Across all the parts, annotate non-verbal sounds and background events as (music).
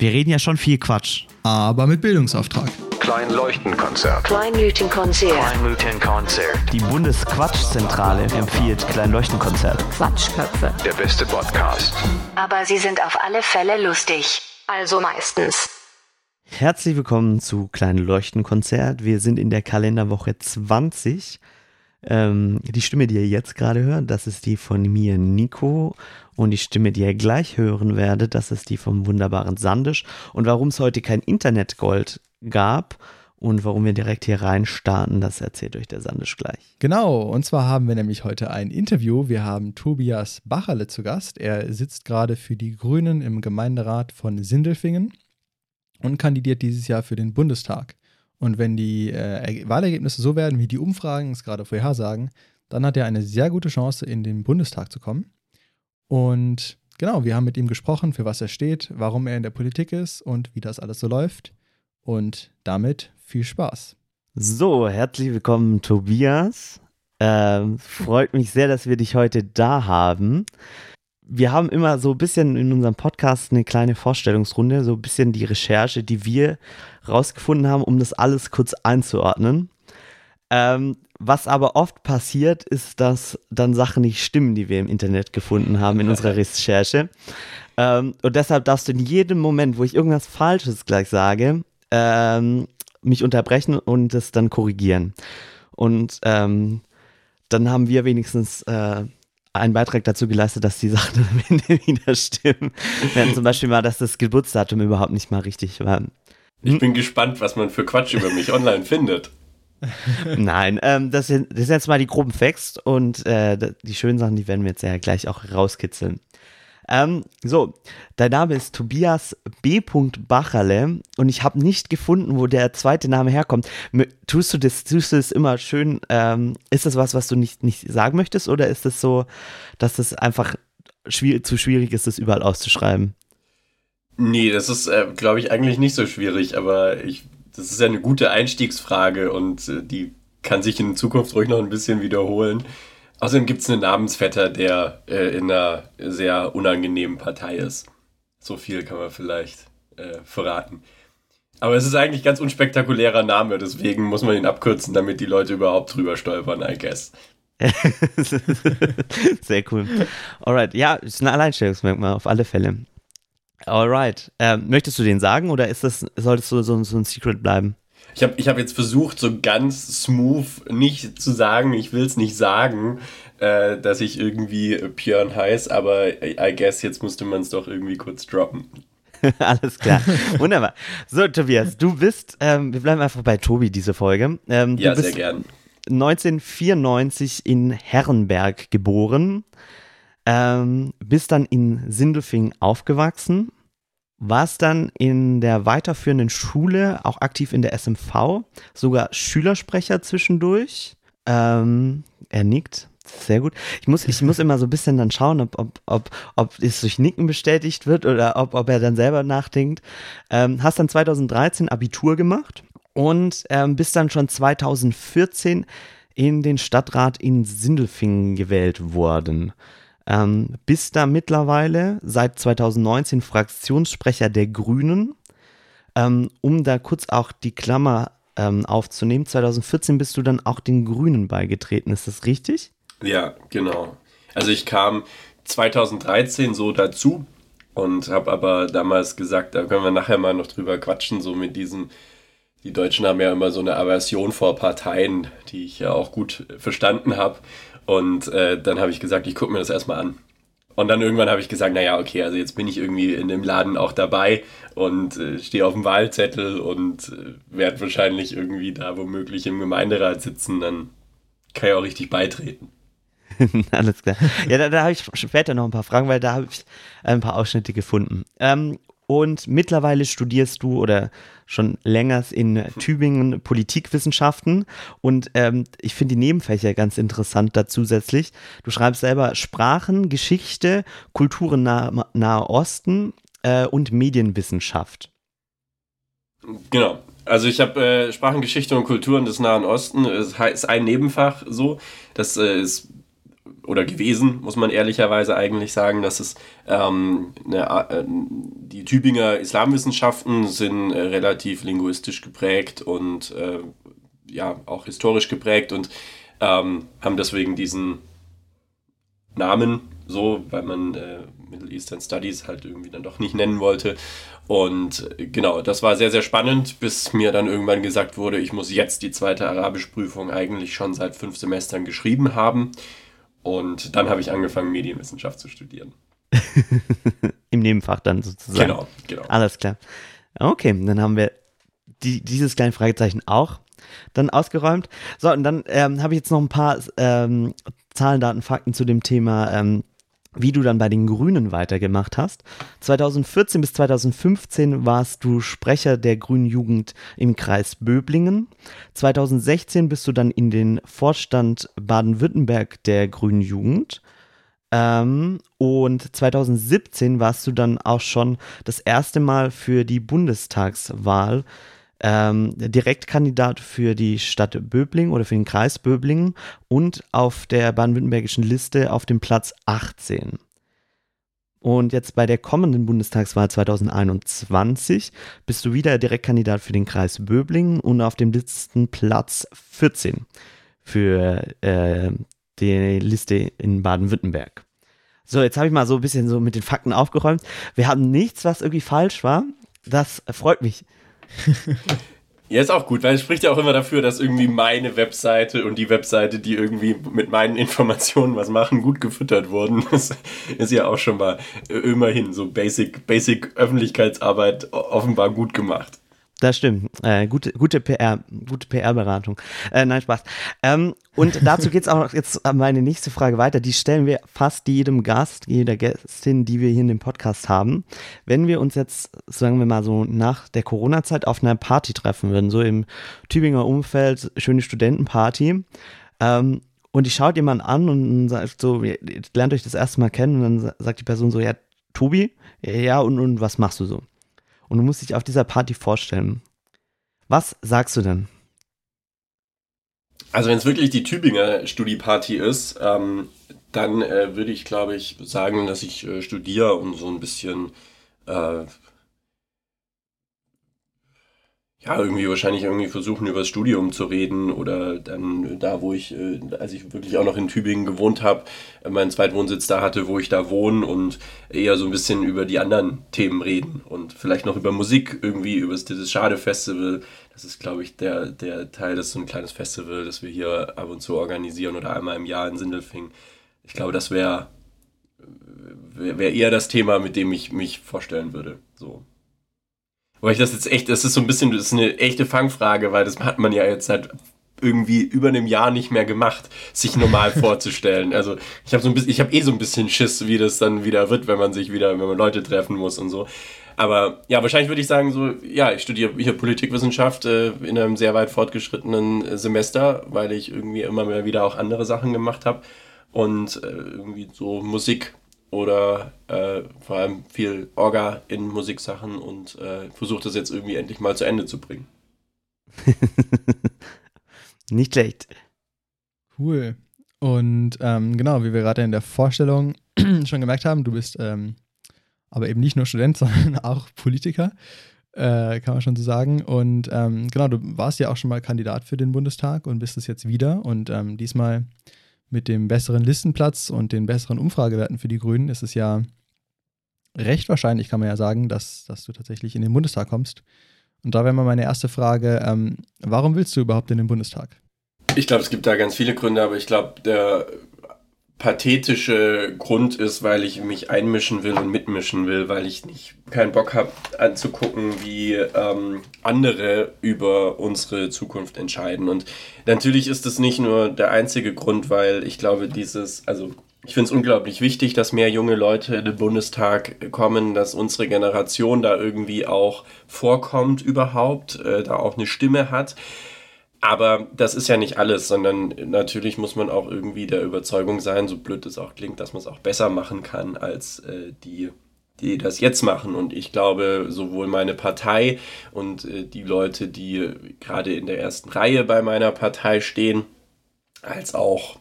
Wir reden ja schon viel Quatsch. Aber mit Bildungsauftrag. Kleinleuchtenkonzert. Kleinleuchtenkonzert. Kleinleuchtenkonzert. Die Bundesquatschzentrale empfiehlt Kleinleuchtenkonzert. Quatschköpfe. Der beste Podcast. Aber sie sind auf alle Fälle lustig. Also meistens. Herzlich willkommen zu Kleinleuchtenkonzert. Wir sind in der Kalenderwoche 20. Ähm, die Stimme, die ihr jetzt gerade hört, das ist die von mir, Nico. Und die Stimme, die ihr gleich hören werdet, das ist die vom wunderbaren Sandisch. Und warum es heute kein Internetgold gab und warum wir direkt hier rein starten, das erzählt euch der Sandisch gleich. Genau, und zwar haben wir nämlich heute ein Interview. Wir haben Tobias Bacherle zu Gast. Er sitzt gerade für die Grünen im Gemeinderat von Sindelfingen und kandidiert dieses Jahr für den Bundestag. Und wenn die äh, Wahlergebnisse so werden, wie die Umfragen es gerade vorhersagen, dann hat er eine sehr gute Chance, in den Bundestag zu kommen. Und genau, wir haben mit ihm gesprochen, für was er steht, warum er in der Politik ist und wie das alles so läuft. Und damit viel Spaß. So, herzlich willkommen, Tobias. Ähm, freut mich sehr, dass wir dich heute da haben. Wir haben immer so ein bisschen in unserem Podcast eine kleine Vorstellungsrunde, so ein bisschen die Recherche, die wir rausgefunden haben, um das alles kurz einzuordnen. Ähm, was aber oft passiert, ist, dass dann Sachen nicht stimmen, die wir im Internet gefunden haben in unserer (laughs) Recherche. Ähm, und deshalb darfst du in jedem Moment, wo ich irgendwas Falsches gleich sage, ähm, mich unterbrechen und es dann korrigieren. Und ähm, dann haben wir wenigstens äh, einen Beitrag dazu geleistet, dass die Sachen am Ende (laughs) wieder stimmen. Wir hatten zum Beispiel mal, dass das Geburtsdatum überhaupt nicht mal richtig war. Ich bin gespannt, was man für Quatsch über mich online findet. (laughs) Nein, ähm, das, sind, das sind jetzt mal die groben Facts und äh, die schönen Sachen, die werden wir jetzt ja gleich auch rauskitzeln. Ähm, so, dein Name ist Tobias B. Bacherle und ich habe nicht gefunden, wo der zweite Name herkommt. Tust du das, tust du das immer schön? Ähm, ist das was, was du nicht, nicht sagen möchtest oder ist es das so, dass es das einfach schwierig, zu schwierig ist, das überall auszuschreiben? Nee, das ist, äh, glaube ich, eigentlich nicht so schwierig, aber ich, das ist ja eine gute Einstiegsfrage und äh, die kann sich in Zukunft ruhig noch ein bisschen wiederholen. Außerdem gibt es einen Namensvetter, der äh, in einer sehr unangenehmen Partei ist. So viel kann man vielleicht äh, verraten. Aber es ist eigentlich ganz unspektakulärer Name, deswegen muss man ihn abkürzen, damit die Leute überhaupt drüber stolpern, I guess. (laughs) Sehr cool. Alright, ja, ist ein Alleinstellungsmerkmal auf alle Fälle. Alright, ähm, möchtest du den sagen oder ist das, solltest du so, so ein Secret bleiben? Ich habe ich hab jetzt versucht, so ganz smooth nicht zu sagen, ich will es nicht sagen, äh, dass ich irgendwie Björn heiße, aber I guess jetzt musste man es doch irgendwie kurz droppen. (laughs) Alles klar. Wunderbar. So, Tobias, du bist, ähm, wir bleiben einfach bei Tobi diese Folge. Ähm, ja, sehr gern. 1994 in Herrenberg geboren, ähm, bist dann in Sindelfing aufgewachsen warst dann in der weiterführenden Schule auch aktiv in der SMV, sogar Schülersprecher zwischendurch. Ähm, er nickt. Sehr gut. Ich muss, ich muss immer so ein bisschen dann schauen, ob, ob, ob, ob es durch Nicken bestätigt wird oder ob, ob er dann selber nachdenkt. Ähm, hast dann 2013 Abitur gemacht und ähm, bist dann schon 2014 in den Stadtrat in Sindelfingen gewählt worden. Ähm, bist da mittlerweile seit 2019 Fraktionssprecher der Grünen. Ähm, um da kurz auch die Klammer ähm, aufzunehmen, 2014 bist du dann auch den Grünen beigetreten, ist das richtig? Ja, genau. Also ich kam 2013 so dazu und habe aber damals gesagt, da können wir nachher mal noch drüber quatschen, so mit diesen, die Deutschen haben ja immer so eine Aversion vor Parteien, die ich ja auch gut verstanden habe. Und äh, dann habe ich gesagt, ich gucke mir das erstmal an. Und dann irgendwann habe ich gesagt, naja, okay, also jetzt bin ich irgendwie in dem Laden auch dabei und äh, stehe auf dem Wahlzettel und äh, werde wahrscheinlich irgendwie da womöglich im Gemeinderat sitzen, dann kann ich auch richtig beitreten. (laughs) Alles klar. Ja, da, da habe ich später noch ein paar Fragen, weil da habe ich ein paar Ausschnitte gefunden. Ähm, und mittlerweile studierst du oder schon länger in (laughs) Tübingen Politikwissenschaften und ähm, ich finde die Nebenfächer ganz interessant da zusätzlich. Du schreibst selber Sprachen, Geschichte, Kulturen nah, Nahe Osten äh, und Medienwissenschaft. Genau. Also ich habe äh, Sprachengeschichte und Kulturen des Nahen Osten, es ist ein Nebenfach so. Das äh, ist oder gewesen, muss man ehrlicherweise eigentlich sagen, dass es ähm, eine, äh, die Tübinger Islamwissenschaften sind äh, relativ linguistisch geprägt und äh, ja auch historisch geprägt und ähm, haben deswegen diesen Namen so, weil man äh, Middle Eastern Studies halt irgendwie dann doch nicht nennen wollte. Und äh, genau, das war sehr, sehr spannend, bis mir dann irgendwann gesagt wurde, ich muss jetzt die zweite Arabischprüfung eigentlich schon seit fünf Semestern geschrieben haben. Und dann habe ich angefangen, Medienwissenschaft zu studieren. (laughs) Im Nebenfach dann sozusagen. Genau, genau. Alles klar. Okay, dann haben wir die, dieses kleine Fragezeichen auch dann ausgeräumt. So, und dann ähm, habe ich jetzt noch ein paar ähm, Zahlen, Daten, Fakten zu dem Thema, ähm, wie du dann bei den Grünen weitergemacht hast. 2014 bis 2015 warst du Sprecher der Grünen Jugend im Kreis Böblingen. 2016 bist du dann in den Vorstand Baden-Württemberg der Grünen Jugend. Ähm, und 2017 warst du dann auch schon das erste Mal für die Bundestagswahl ähm, Direktkandidat für die Stadt Böblingen oder für den Kreis Böblingen und auf der baden-württembergischen Liste auf dem Platz 18. Und jetzt bei der kommenden Bundestagswahl 2021 bist du wieder Direktkandidat für den Kreis Böblingen und auf dem Listenplatz 14 für äh, die Liste in Baden-Württemberg. So, jetzt habe ich mal so ein bisschen so mit den Fakten aufgeräumt. Wir haben nichts, was irgendwie falsch war. Das freut mich. Ja, ist auch gut, weil es spricht ja auch immer dafür, dass irgendwie meine Webseite und die Webseite, die irgendwie mit meinen Informationen was machen, gut gefüttert wurden. (laughs) Das ist ja auch schon mal immerhin so Basic, Basic Öffentlichkeitsarbeit offenbar gut gemacht. Das stimmt. Äh, gute, gute PR, gute PR-Beratung. Äh, nein, Spaß. Ähm, und dazu geht es auch jetzt meine nächste Frage weiter. Die stellen wir fast jedem Gast, jeder Gästin, die wir hier in dem Podcast haben. Wenn wir uns jetzt, sagen wir mal so, nach der Corona-Zeit auf einer Party treffen würden, so im Tübinger Umfeld, schöne Studentenparty, ähm, und die schaut jemand an und sagt so, lernt euch das erste Mal kennen und dann sagt die Person so, ja, Tobi, ja, und, und was machst du so? Und du musst dich auf dieser Party vorstellen. Was sagst du denn? Also wenn es wirklich die Tübinger Studieparty ist, ähm, dann äh, würde ich, glaube ich, sagen, dass ich äh, studiere und so ein bisschen äh, ja, irgendwie wahrscheinlich irgendwie versuchen, über das Studium zu reden oder dann da, wo ich, äh, als ich wirklich auch noch in Tübingen gewohnt habe, äh, meinen Zweitwohnsitz da hatte, wo ich da wohne und eher so ein bisschen über die anderen Themen reden und vielleicht noch über Musik irgendwie, über dieses Schade-Festival. Das ist, glaube ich, der, der Teil, das ist so ein kleines Festival, das wir hier ab und zu organisieren oder einmal im Jahr in Sindelfing. Ich glaube, das wäre wär, wär eher das Thema, mit dem ich mich vorstellen würde. So. Weil ich das jetzt echt, das ist so ein bisschen, das ist eine echte Fangfrage, weil das hat man ja jetzt seit irgendwie über einem Jahr nicht mehr gemacht, sich normal (laughs) vorzustellen. Also ich habe so ein bisschen, ich habe eh so ein bisschen Schiss, wie das dann wieder wird, wenn man sich wieder, wenn man Leute treffen muss und so. Aber ja, wahrscheinlich würde ich sagen, so, ja, ich studiere hier Politikwissenschaft äh, in einem sehr weit fortgeschrittenen äh, Semester, weil ich irgendwie immer mehr wieder auch andere Sachen gemacht habe. Und äh, irgendwie so Musik oder äh, vor allem viel Orga in Musiksachen und äh, versuche das jetzt irgendwie endlich mal zu Ende zu bringen. (laughs) Nicht schlecht. Cool. Und ähm, genau, wie wir gerade in der Vorstellung (clears throat) schon gemerkt haben, du bist ähm, aber eben nicht nur Student, (laughs) sondern auch Politiker, äh, kann man schon so sagen. Und ähm, genau, du warst ja auch schon mal Kandidat für den Bundestag und bist es jetzt wieder. Und ähm, diesmal mit dem besseren Listenplatz und den besseren Umfragewerten für die Grünen ist es ja recht wahrscheinlich, kann man ja sagen, dass, dass du tatsächlich in den Bundestag kommst. Und da wäre mal meine erste Frage, ähm, warum willst du überhaupt in den Bundestag? Ich glaube, es gibt da ganz viele Gründe, aber ich glaube, der pathetische Grund ist, weil ich mich einmischen will und mitmischen will, weil ich nicht keinen Bock habe anzugucken, wie ähm, andere über unsere Zukunft entscheiden. Und natürlich ist es nicht nur der einzige Grund, weil ich glaube, dieses, also ich finde es unglaublich wichtig, dass mehr junge Leute in den Bundestag kommen, dass unsere Generation da irgendwie auch vorkommt überhaupt, äh, da auch eine Stimme hat. Aber das ist ja nicht alles, sondern natürlich muss man auch irgendwie der Überzeugung sein, so blöd es auch klingt, dass man es auch besser machen kann als äh, die, die das jetzt machen. Und ich glaube, sowohl meine Partei und äh, die Leute, die gerade in der ersten Reihe bei meiner Partei stehen, als auch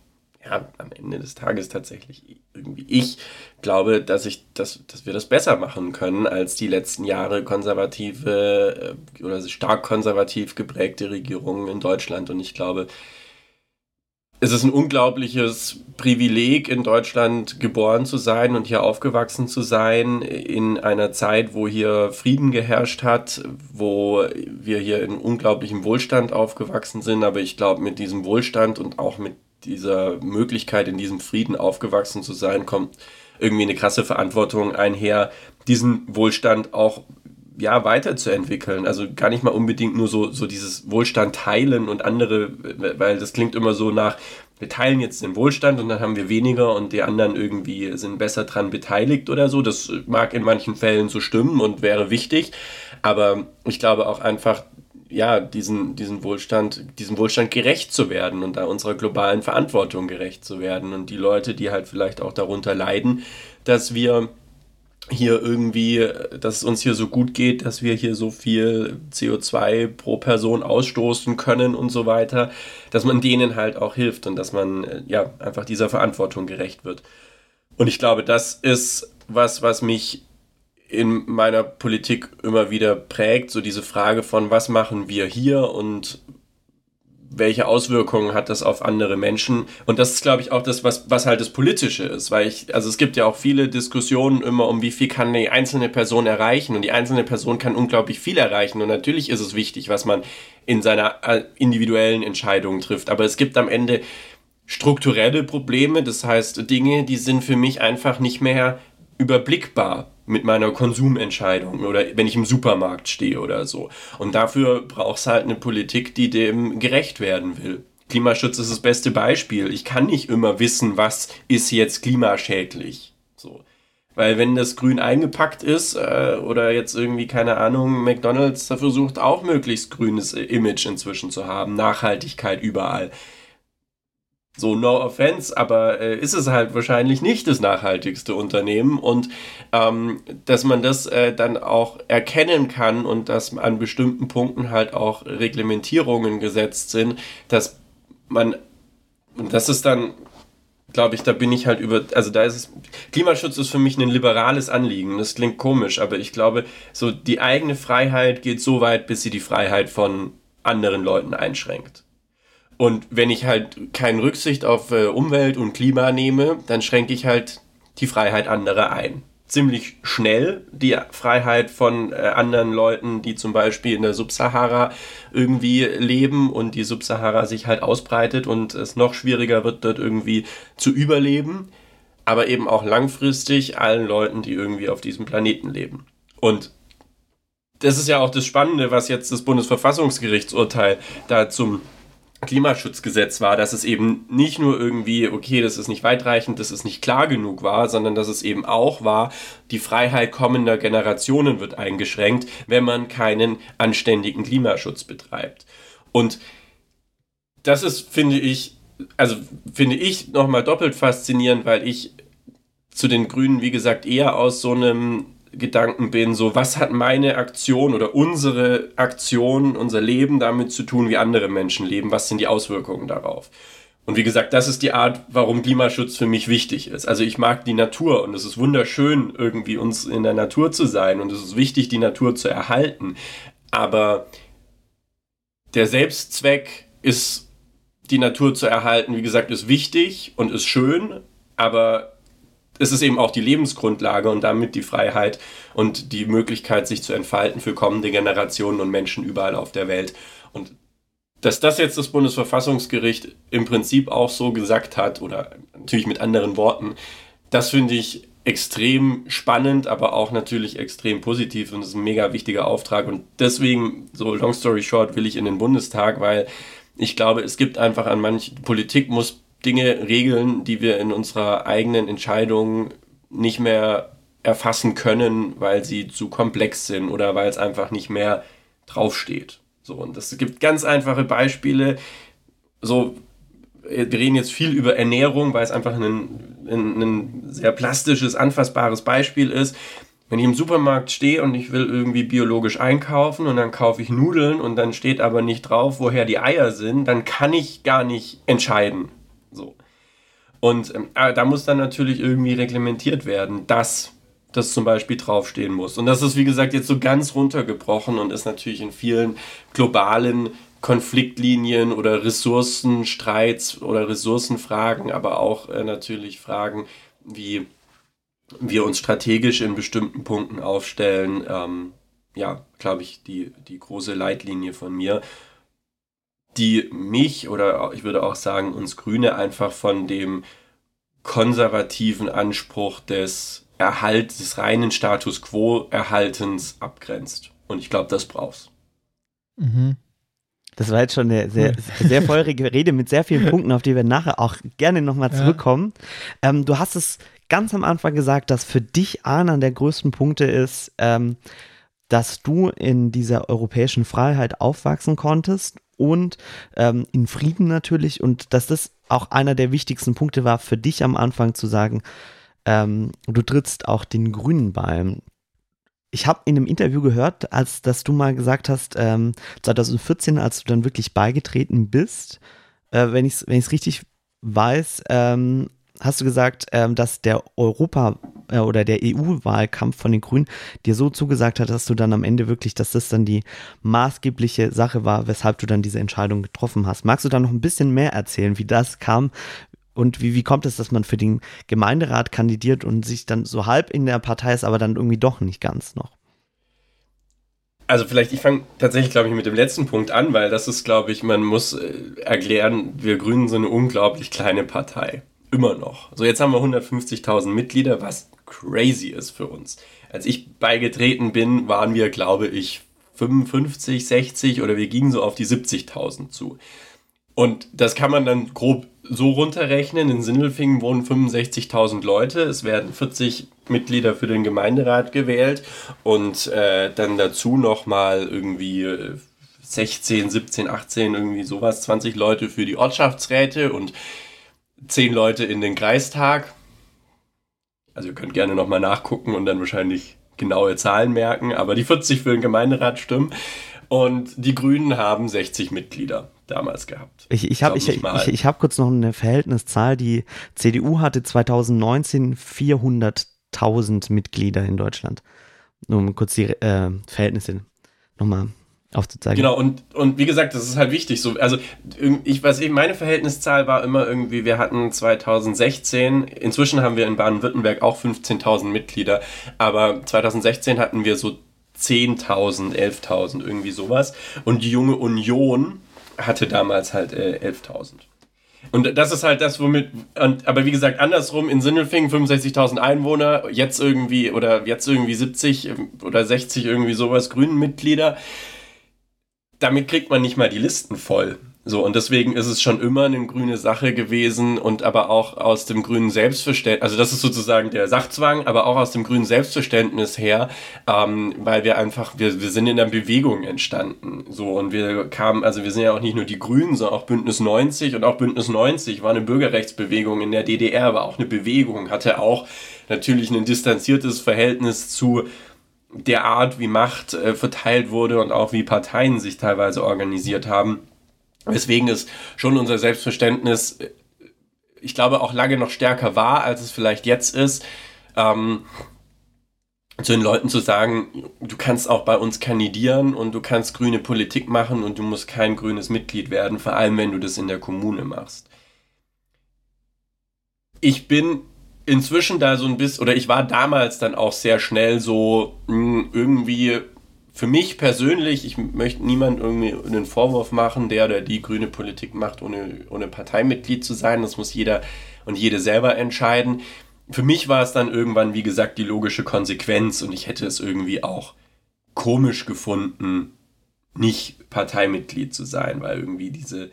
ja, am Ende des Tages tatsächlich irgendwie ich glaube, dass ich, dass, dass wir das besser machen können als die letzten Jahre konservative äh, oder stark konservativ geprägte Regierungen in Deutschland. Und ich glaube, es ist ein unglaubliches Privileg, in Deutschland geboren zu sein und hier aufgewachsen zu sein, in einer Zeit, wo hier Frieden geherrscht hat, wo wir hier in unglaublichem Wohlstand aufgewachsen sind. Aber ich glaube, mit diesem Wohlstand und auch mit dieser Möglichkeit, in diesem Frieden aufgewachsen zu sein, kommt irgendwie eine krasse Verantwortung einher, diesen Wohlstand auch ja, weiterzuentwickeln. Also gar nicht mal unbedingt nur so, so dieses Wohlstand teilen und andere, weil das klingt immer so nach, wir teilen jetzt den Wohlstand und dann haben wir weniger und die anderen irgendwie sind besser dran beteiligt oder so. Das mag in manchen Fällen so stimmen und wäre wichtig. Aber ich glaube auch einfach, ja, diesen, diesen Wohlstand, diesem Wohlstand gerecht zu werden und da unserer globalen Verantwortung gerecht zu werden. Und die Leute, die halt vielleicht auch darunter leiden, dass wir hier irgendwie, dass es uns hier so gut geht, dass wir hier so viel CO2 pro Person ausstoßen können und so weiter, dass man denen halt auch hilft und dass man äh, ja einfach dieser Verantwortung gerecht wird. Und ich glaube, das ist was, was mich in meiner Politik immer wieder prägt, so diese Frage von, was machen wir hier und welche Auswirkungen hat das auf andere Menschen? Und das ist, glaube ich, auch das, was, was halt das Politische ist, weil ich, also es gibt ja auch viele Diskussionen immer um, wie viel kann die einzelne Person erreichen? Und die einzelne Person kann unglaublich viel erreichen. Und natürlich ist es wichtig, was man in seiner äh, individuellen Entscheidung trifft, aber es gibt am Ende strukturelle Probleme, das heißt Dinge, die sind für mich einfach nicht mehr überblickbar mit meiner Konsumentscheidung oder wenn ich im Supermarkt stehe oder so. Und dafür braucht es halt eine Politik, die dem gerecht werden will. Klimaschutz ist das beste Beispiel. Ich kann nicht immer wissen, was ist jetzt klimaschädlich. So. Weil wenn das grün eingepackt ist äh, oder jetzt irgendwie, keine Ahnung, McDonald's versucht auch möglichst grünes Image inzwischen zu haben, Nachhaltigkeit überall. So, no offense, aber äh, ist es halt wahrscheinlich nicht das nachhaltigste Unternehmen und ähm, dass man das äh, dann auch erkennen kann und dass an bestimmten Punkten halt auch Reglementierungen gesetzt sind, dass man, und das ist dann, glaube ich, da bin ich halt über, also da ist es, Klimaschutz ist für mich ein liberales Anliegen, das klingt komisch, aber ich glaube, so die eigene Freiheit geht so weit, bis sie die Freiheit von anderen Leuten einschränkt. Und wenn ich halt keine Rücksicht auf äh, Umwelt und Klima nehme, dann schränke ich halt die Freiheit anderer ein. Ziemlich schnell die Freiheit von äh, anderen Leuten, die zum Beispiel in der Subsahara irgendwie leben und die Subsahara sich halt ausbreitet und es noch schwieriger wird, dort irgendwie zu überleben. Aber eben auch langfristig allen Leuten, die irgendwie auf diesem Planeten leben. Und das ist ja auch das Spannende, was jetzt das Bundesverfassungsgerichtsurteil da zum Klimaschutzgesetz war, dass es eben nicht nur irgendwie, okay, das ist nicht weitreichend, das ist nicht klar genug war, sondern dass es eben auch war, die Freiheit kommender Generationen wird eingeschränkt, wenn man keinen anständigen Klimaschutz betreibt. Und das ist, finde ich, also finde ich nochmal doppelt faszinierend, weil ich zu den Grünen, wie gesagt, eher aus so einem Gedanken bin, so was hat meine Aktion oder unsere Aktion, unser Leben damit zu tun, wie andere Menschen leben, was sind die Auswirkungen darauf. Und wie gesagt, das ist die Art, warum Klimaschutz für mich wichtig ist. Also ich mag die Natur und es ist wunderschön, irgendwie uns in der Natur zu sein und es ist wichtig, die Natur zu erhalten. Aber der Selbstzweck ist, die Natur zu erhalten, wie gesagt, ist wichtig und ist schön, aber es ist eben auch die Lebensgrundlage und damit die Freiheit und die Möglichkeit, sich zu entfalten für kommende Generationen und Menschen überall auf der Welt. Und dass das jetzt das Bundesverfassungsgericht im Prinzip auch so gesagt hat, oder natürlich mit anderen Worten, das finde ich extrem spannend, aber auch natürlich extrem positiv und ist ein mega wichtiger Auftrag. Und deswegen, so long story short, will ich in den Bundestag, weil ich glaube, es gibt einfach an manchen, Politik muss Dinge regeln, die wir in unserer eigenen Entscheidung nicht mehr erfassen können, weil sie zu komplex sind oder weil es einfach nicht mehr draufsteht. So, und es gibt ganz einfache Beispiele. So, wir reden jetzt viel über Ernährung, weil es einfach ein, ein, ein sehr plastisches, anfassbares Beispiel ist. Wenn ich im Supermarkt stehe und ich will irgendwie biologisch einkaufen und dann kaufe ich Nudeln und dann steht aber nicht drauf, woher die Eier sind, dann kann ich gar nicht entscheiden. Und ah, da muss dann natürlich irgendwie reglementiert werden, dass das zum Beispiel draufstehen muss. Und das ist, wie gesagt, jetzt so ganz runtergebrochen und ist natürlich in vielen globalen Konfliktlinien oder Ressourcenstreits oder Ressourcenfragen, aber auch äh, natürlich Fragen, wie wir uns strategisch in bestimmten Punkten aufstellen. Ähm, ja, glaube ich, die, die große Leitlinie von mir, die mich oder ich würde auch sagen uns Grüne einfach von dem konservativen Anspruch des Erhalt des reinen Status quo Erhaltens abgrenzt. Und ich glaube, das brauchst. Mhm. Das war jetzt schon eine sehr, sehr feurige Rede mit sehr vielen Punkten, auf die wir nachher auch gerne nochmal zurückkommen. Ja. Ähm, du hast es ganz am Anfang gesagt, dass für dich einer der größten Punkte ist, ähm, dass du in dieser europäischen Freiheit aufwachsen konntest und ähm, in Frieden natürlich und dass das auch einer der wichtigsten Punkte war für dich am Anfang zu sagen, ähm, du trittst auch den Grünen bei. Ich habe in einem Interview gehört, als dass du mal gesagt hast, ähm, 2014, als du dann wirklich beigetreten bist, äh, wenn ich es wenn richtig weiß, ähm, hast du gesagt, ähm, dass der Europa- äh, oder der EU-Wahlkampf von den Grünen dir so zugesagt hat, dass du dann am Ende wirklich, dass das dann die maßgebliche Sache war, weshalb du dann diese Entscheidung getroffen hast. Magst du da noch ein bisschen mehr erzählen, wie das kam? Und wie, wie kommt es, dass man für den Gemeinderat kandidiert und sich dann so halb in der Partei ist, aber dann irgendwie doch nicht ganz noch? Also vielleicht, ich fange tatsächlich, glaube ich, mit dem letzten Punkt an, weil das ist, glaube ich, man muss äh, erklären, wir Grünen sind eine unglaublich kleine Partei. Immer noch. So, jetzt haben wir 150.000 Mitglieder, was crazy ist für uns. Als ich beigetreten bin, waren wir, glaube ich, 55, 60 oder wir gingen so auf die 70.000 zu. Und das kann man dann grob so runterrechnen. In Sindelfingen wohnen 65.000 Leute. Es werden 40 Mitglieder für den Gemeinderat gewählt und äh, dann dazu nochmal irgendwie 16, 17, 18, irgendwie sowas, 20 Leute für die Ortschaftsräte und zehn Leute in den Kreistag. Also ihr könnt gerne nochmal nachgucken und dann wahrscheinlich genaue Zahlen merken, aber die 40 für den Gemeinderat stimmen. Und die Grünen haben 60 Mitglieder damals gehabt. Ich, ich habe ich, ich, ich, ich hab kurz noch eine Verhältniszahl. Die CDU hatte 2019 400.000 Mitglieder in Deutschland. Nur um kurz die äh, Verhältnisse nochmal aufzuzeigen. Genau, und, und wie gesagt, das ist halt wichtig. So, also ich weiß eben, meine Verhältniszahl war immer irgendwie, wir hatten 2016, inzwischen haben wir in Baden-Württemberg auch 15.000 Mitglieder, aber 2016 hatten wir so 10.000, 11.000, irgendwie sowas. Und die junge Union hatte damals halt äh, 11.000. Und das ist halt das, womit, und, aber wie gesagt, andersrum in Sindelfingen 65.000 Einwohner, jetzt irgendwie, oder jetzt irgendwie 70 oder 60 irgendwie sowas, Grünen Mitglieder damit kriegt man nicht mal die Listen voll. So, und deswegen ist es schon immer eine grüne Sache gewesen und aber auch aus dem grünen Selbstverständnis, also das ist sozusagen der Sachzwang, aber auch aus dem grünen Selbstverständnis her, ähm, weil wir einfach, wir, wir sind in der Bewegung entstanden. So, und wir kamen, also wir sind ja auch nicht nur die Grünen, sondern auch Bündnis 90 und auch Bündnis 90 war eine Bürgerrechtsbewegung in der DDR, war auch eine Bewegung, hatte auch natürlich ein distanziertes Verhältnis zu der Art, wie Macht äh, verteilt wurde und auch wie Parteien sich teilweise organisiert haben. Weswegen es schon unser Selbstverständnis, äh, ich glaube, auch lange noch stärker war, als es vielleicht jetzt ist, ähm, zu den Leuten zu sagen, du kannst auch bei uns kandidieren und du kannst grüne Politik machen und du musst kein grünes Mitglied werden, vor allem wenn du das in der Kommune machst. Ich bin inzwischen da so ein bisschen, oder ich war damals dann auch sehr schnell so mh, hm, irgendwie für mich persönlich, ich möchte niemand irgendwie einen Vorwurf machen, der oder die grüne Politik macht, ohne, ohne Parteimitglied zu sein. Das muss jeder und jede selber entscheiden. Für mich war es dann irgendwann, wie gesagt, die logische Konsequenz und ich hätte es irgendwie auch komisch gefunden, nicht Parteimitglied zu sein, weil irgendwie diese,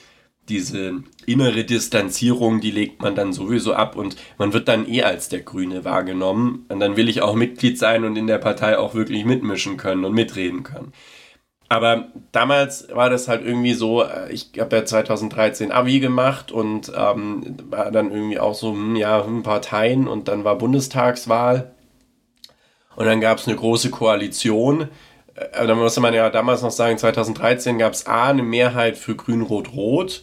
diese innere Distanzierung, die legt man dann sowieso ab und man wird dann eh als der Grüne wahrgenommen. Und dann will ich auch Mitglied sein und in der Partei auch wirklich mitmischen können und mitreden können. Aber damals war das halt irgendwie so, äh, ich habe ja 2013 Abi gemacht und ähm, war dann irgendwie auch so, hm, ja, hm, Parteien und dann war Bundestagswahl und dann gab es eine große Koalition äh, dann musste man ja damals noch sagen, 2013 gab es A, eine Mehrheit für Grün-Rot-Rot.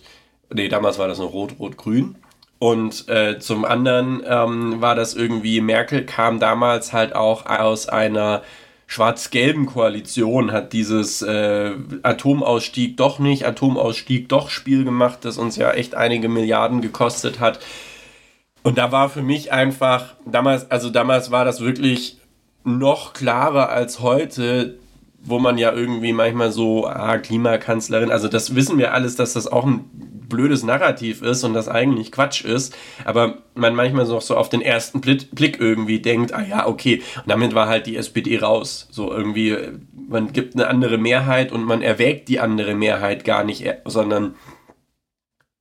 Nee, damals war das noch Rot-Rot-Grün. Und äh, zum anderen ähm, war das irgendwie, Merkel kam damals halt auch aus einer schwarz-gelben Koalition, hat dieses äh, Atomausstieg doch nicht, Atomausstieg doch Spiel gemacht, das uns ja echt einige Milliarden gekostet hat. Und da war für mich einfach, damals, also damals war das wirklich noch klarer als heute, wo man ja irgendwie manchmal so, ah, Klimakanzlerin, also das wissen wir alles, dass das auch ein blödes Narrativ ist und das eigentlich Quatsch ist, aber man manchmal noch so auf den ersten Blick irgendwie denkt, ah ja, okay, und damit war halt die SPD raus. So irgendwie, man gibt eine andere Mehrheit und man erwägt die andere Mehrheit gar nicht, sondern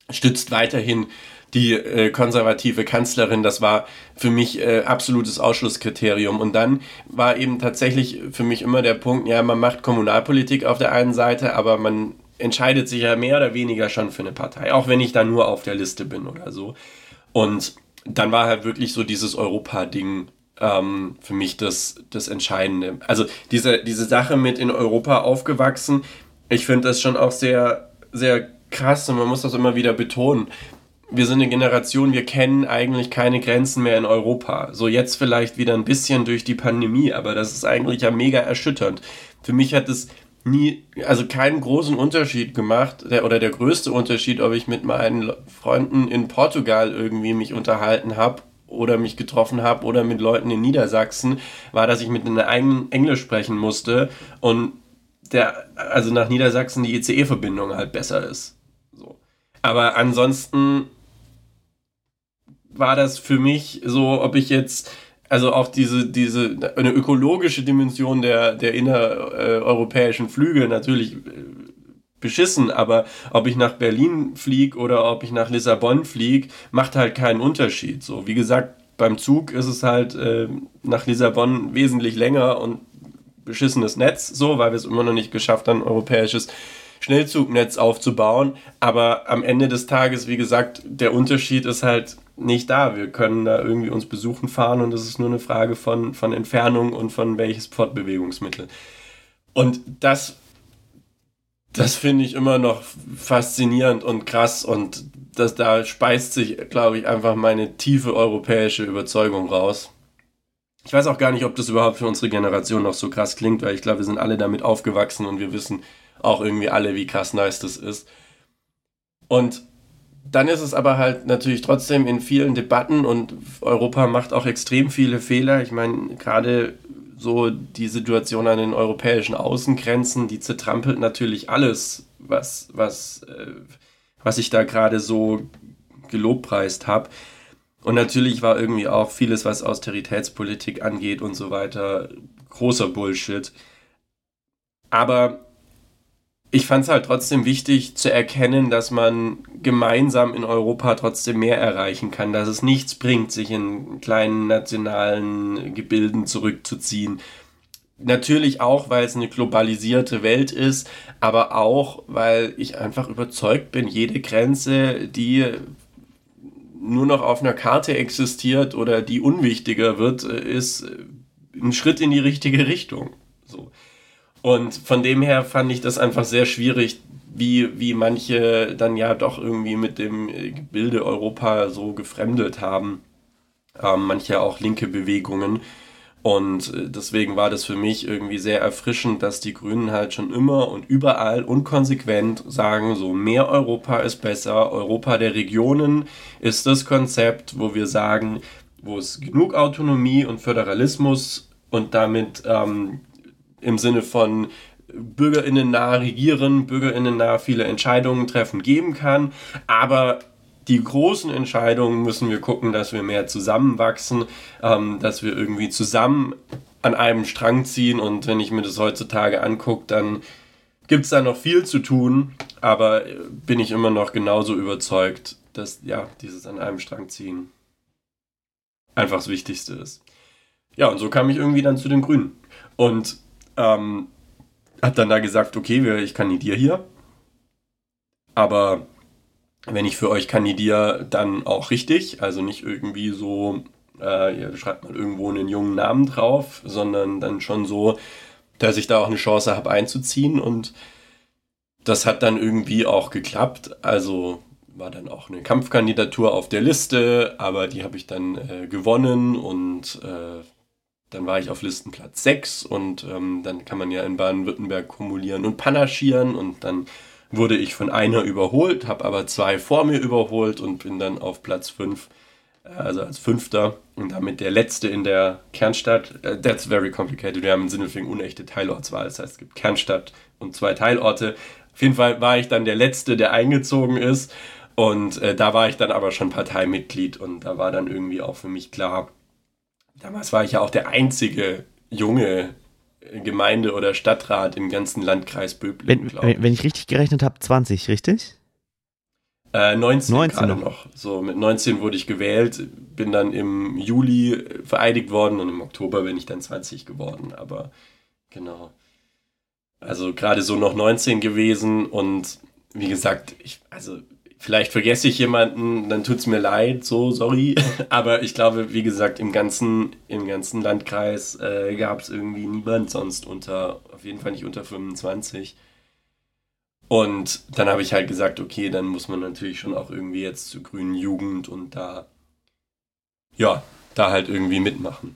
stützt weiterhin die äh, konservative Kanzlerin, das war für mich äh, absolutes Ausschlusskriterium. Und dann war eben tatsächlich für mich immer der Punkt, ja, man macht Kommunalpolitik auf der einen Seite, aber man entscheidet sich ja mehr oder weniger schon für eine Partei, auch wenn ich da nur auf der Liste bin oder so. Und dann war halt wirklich so dieses Europa-Ding ähm, für mich das, das Entscheidende. Also diese, diese Sache mit in Europa aufgewachsen, ich finde das schon auch sehr, sehr krass und man muss das immer wieder betonen wir sind eine Generation, wir kennen eigentlich keine Grenzen mehr in Europa. So jetzt vielleicht wieder ein bisschen durch die Pandemie, aber das ist eigentlich ja mega erschütternd. Für mich hat es nie, also keinen großen Unterschied gemacht, der, oder der größte Unterschied, ob ich mit meinen Freunden in Portugal irgendwie mich unterhalten habe oder mich getroffen habe oder mit Leuten in Niedersachsen, war, dass ich mit einer eigenen Englisch sprechen musste und der, also nach Niedersachsen die ECE-Verbindung halt besser ist. So. Aber ansonsten war das für mich so, ob ich jetzt, also auch diese, diese, eine ökologische Dimension der, der innereuropäischen Flüge natürlich äh, beschissen, aber ob ich nach Berlin fliege oder ob ich nach Lissabon fliege, macht halt keinen Unterschied. So, wie gesagt, beim Zug ist es halt äh, nach Lissabon wesentlich länger und beschissenes Netz, so, weil wir es immer noch nicht geschafft haben, europäisches Schnellzugnetz aufzubauen. Aber am Ende des Tages, wie gesagt, der Unterschied ist halt nicht da. Wir können da irgendwie uns besuchen fahren und es ist nur eine Frage von, von Entfernung und von welches Fortbewegungsmittel. Und das, das finde ich immer noch faszinierend und krass und das, da speist sich, glaube ich, einfach meine tiefe europäische Überzeugung raus. Ich weiß auch gar nicht, ob das überhaupt für unsere Generation noch so krass klingt, weil ich glaube, wir sind alle damit aufgewachsen und wir wissen auch irgendwie alle, wie krass nice das ist. Und dann ist es aber halt natürlich trotzdem in vielen Debatten und Europa macht auch extrem viele Fehler. Ich meine, gerade so die Situation an den europäischen Außengrenzen, die zertrampelt natürlich alles, was, was, äh, was ich da gerade so gelobpreist habe. Und natürlich war irgendwie auch vieles, was Austeritätspolitik angeht und so weiter, großer Bullshit. Aber ich fand es halt trotzdem wichtig zu erkennen, dass man gemeinsam in Europa trotzdem mehr erreichen kann, dass es nichts bringt, sich in kleinen nationalen Gebilden zurückzuziehen. Natürlich auch, weil es eine globalisierte Welt ist, aber auch, weil ich einfach überzeugt bin, jede Grenze, die nur noch auf einer Karte existiert oder die unwichtiger wird, ist ein Schritt in die richtige Richtung. Und von dem her fand ich das einfach sehr schwierig, wie, wie manche dann ja doch irgendwie mit dem Gebilde Europa so gefremdet haben. Ähm, manche auch linke Bewegungen. Und äh, deswegen war das für mich irgendwie sehr erfrischend, dass die Grünen halt schon immer und überall und konsequent sagen, so mehr Europa ist besser. Europa der Regionen ist das Konzept, wo wir sagen, wo es genug Autonomie und Föderalismus und damit ähm, im Sinne von BürgerInnen nah regieren, BürgerInnen nah viele Entscheidungen treffen geben kann. Aber die großen Entscheidungen müssen wir gucken, dass wir mehr zusammenwachsen, ähm, dass wir irgendwie zusammen an einem Strang ziehen. Und wenn ich mir das heutzutage angucke, dann gibt es da noch viel zu tun. Aber äh, bin ich immer noch genauso überzeugt, dass ja, dieses an einem Strang ziehen einfach das Wichtigste ist. Ja, und so kam ich irgendwie dann zu den Grünen. Und ähm, hat dann da gesagt, okay, ich kandidiere hier. Aber wenn ich für euch kandidiere, dann auch richtig. Also nicht irgendwie so, äh, ihr schreibt mal irgendwo einen jungen Namen drauf, sondern dann schon so, dass ich da auch eine Chance habe einzuziehen. Und das hat dann irgendwie auch geklappt. Also war dann auch eine Kampfkandidatur auf der Liste, aber die habe ich dann äh, gewonnen und äh, dann war ich auf Listenplatz 6 und ähm, dann kann man ja in Baden-Württemberg kumulieren und panaschieren und dann wurde ich von einer überholt, habe aber zwei vor mir überholt und bin dann auf Platz 5, äh, also als Fünfter und damit der Letzte in der Kernstadt. Uh, that's very complicated. Wir haben in Sindelfingen unechte Teilortswahl, das heißt es gibt Kernstadt und zwei Teilorte. Auf jeden Fall war ich dann der Letzte, der eingezogen ist und äh, da war ich dann aber schon Parteimitglied und da war dann irgendwie auch für mich klar, damals war ich ja auch der einzige junge Gemeinde- oder Stadtrat im ganzen Landkreis Böblingen, Wenn, wenn, wenn ich richtig gerechnet habe, 20, richtig? Äh, 19, 19 gerade noch. noch. So, mit 19 wurde ich gewählt, bin dann im Juli vereidigt worden und im Oktober bin ich dann 20 geworden. Aber genau. Also gerade so noch 19 gewesen und wie gesagt, ich, also vielleicht vergesse ich jemanden, dann tut's mir leid, so, sorry. (laughs) Aber ich glaube, wie gesagt, im ganzen, im ganzen Landkreis äh, gab es irgendwie niemand sonst unter, auf jeden Fall nicht unter 25. Und dann habe ich halt gesagt, okay, dann muss man natürlich schon auch irgendwie jetzt zur grünen Jugend und da, ja, da halt irgendwie mitmachen.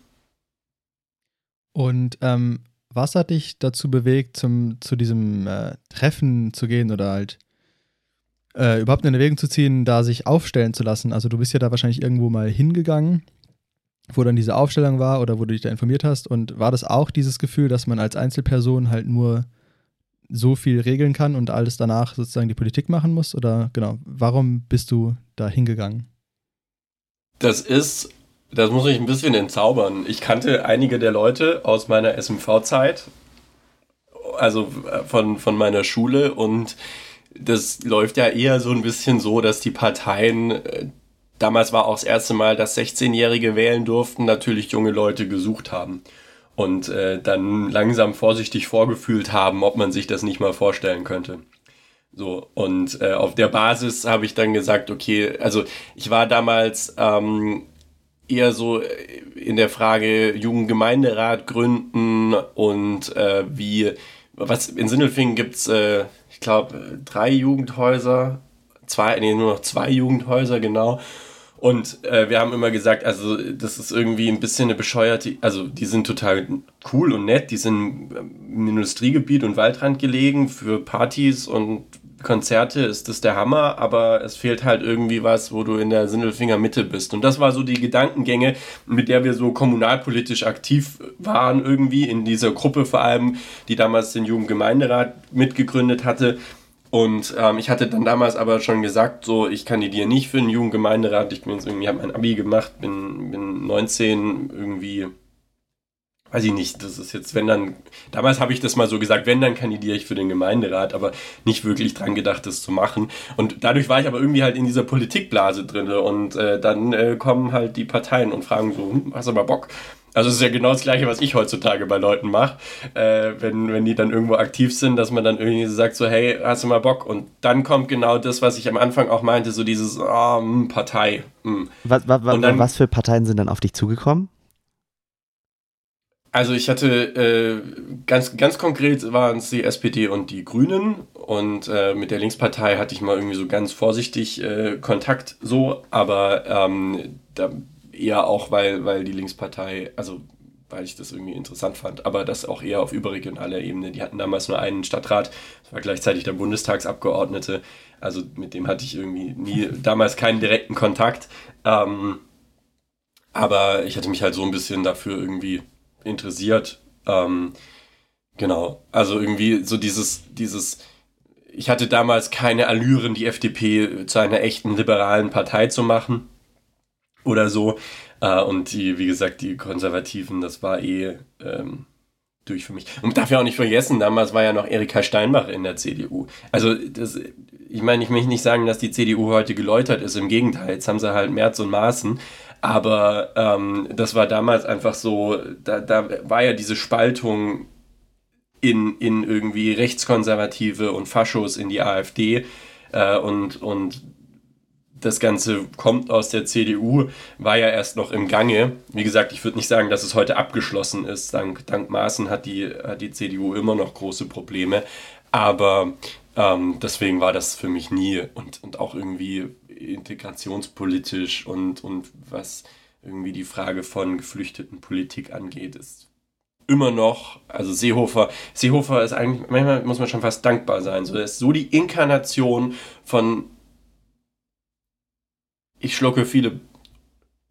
Und ähm, was hat dich dazu bewegt, zum, zu diesem äh, Treffen zu gehen oder halt äh, überhaupt in Erwägung zu ziehen, da sich aufstellen zu lassen? Also du bist ja da wahrscheinlich irgendwo mal hingegangen, wo dann diese Aufstellung war oder wo du dich da informiert hast. Und war das auch dieses Gefühl, dass man als Einzelperson halt nur so viel regeln kann und alles danach sozusagen die Politik machen muss? Oder genau, warum bist du da hingegangen? Das ist, das muss ich ein bisschen entzaubern. Ich kannte einige der Leute aus meiner SMV-Zeit, also von, von meiner Schule und das läuft ja eher so ein bisschen so, dass die Parteien, äh, damals war auch das erste Mal, dass 16-Jährige wählen durften, natürlich junge Leute gesucht haben und äh, dann langsam vorsichtig vorgefühlt haben, ob man sich das nicht mal vorstellen könnte. So, und äh, auf der Basis habe ich dann gesagt, okay, also ich war damals ähm, eher so in der Frage Jugendgemeinderat gründen und äh, wie, was in Sindelfingen gibt's äh, ich glaube, drei Jugendhäuser, zwei, nee, nur noch zwei Jugendhäuser, genau. Und äh, wir haben immer gesagt, also das ist irgendwie ein bisschen eine bescheuerte, also die sind total cool und nett, die sind im Industriegebiet und Waldrand gelegen für Partys und Konzerte ist das der Hammer, aber es fehlt halt irgendwie was, wo du in der Sindelfinger Mitte bist. Und das war so die Gedankengänge, mit der wir so kommunalpolitisch aktiv waren irgendwie in dieser Gruppe vor allem, die damals den Jugendgemeinderat mitgegründet hatte. Und ähm, ich hatte dann damals aber schon gesagt, so ich kandidiere nicht für den Jugendgemeinderat. Ich bin jetzt irgendwie, habe mein Abi gemacht, bin, bin 19 irgendwie weiß ich nicht, das ist jetzt, wenn dann, damals habe ich das mal so gesagt, wenn, dann kandidiere ich für den Gemeinderat, aber nicht wirklich dran gedacht, das zu machen. Und dadurch war ich aber irgendwie halt in dieser Politikblase drin und äh, dann äh, kommen halt die Parteien und fragen so, hm, hast du mal Bock? Also es ist ja genau das Gleiche, was ich heutzutage bei Leuten mache, äh, wenn, wenn die dann irgendwo aktiv sind, dass man dann irgendwie sagt so, hey, hast du mal Bock? Und dann kommt genau das, was ich am Anfang auch meinte, so dieses, oh, mh, Partei. Mh. Was, was, Und dann- was für Parteien sind dann auf dich zugekommen? Also ich hatte äh, ganz, ganz konkret waren es die SPD und die Grünen und äh, mit der Linkspartei hatte ich mal irgendwie so ganz vorsichtig äh, Kontakt so, aber ähm, da eher auch, weil, weil die Linkspartei, also weil ich das irgendwie interessant fand, aber das auch eher auf überregionaler Ebene. Die hatten damals nur einen Stadtrat, das war gleichzeitig der Bundestagsabgeordnete, also mit dem hatte ich irgendwie nie, damals keinen direkten Kontakt, ähm, aber ich hatte mich halt so ein bisschen dafür irgendwie interessiert. Ähm, genau, also irgendwie so dieses, dieses, ich hatte damals keine Allüren, die FDP zu einer echten liberalen Partei zu machen oder so. Äh, und die, wie gesagt, die Konservativen, das war eh ähm, durch für mich. Und darf ja auch nicht vergessen, damals war ja noch Erika Steinbach in der CDU. Also das, ich meine, ich möchte nicht sagen, dass die CDU heute geläutert ist. Im Gegenteil, jetzt haben sie halt Merz und Maaßen. Aber ähm, das war damals einfach so, da, da war ja diese Spaltung in, in irgendwie Rechtskonservative und Faschos in die AfD äh, und, und das Ganze kommt aus der CDU, war ja erst noch im Gange. Wie gesagt, ich würde nicht sagen, dass es heute abgeschlossen ist. Dank, dank Maaßen hat die, hat die CDU immer noch große Probleme. Aber Ähm, deswegen war das für mich nie und, und auch irgendwie integrationspolitisch und, und was irgendwie die Frage von Geflüchtetenpolitik angeht, ist immer noch, also Seehofer, Seehofer ist eigentlich, manchmal muss man schon fast dankbar sein. So, ist so die Inkarnation von, ich schlucke viele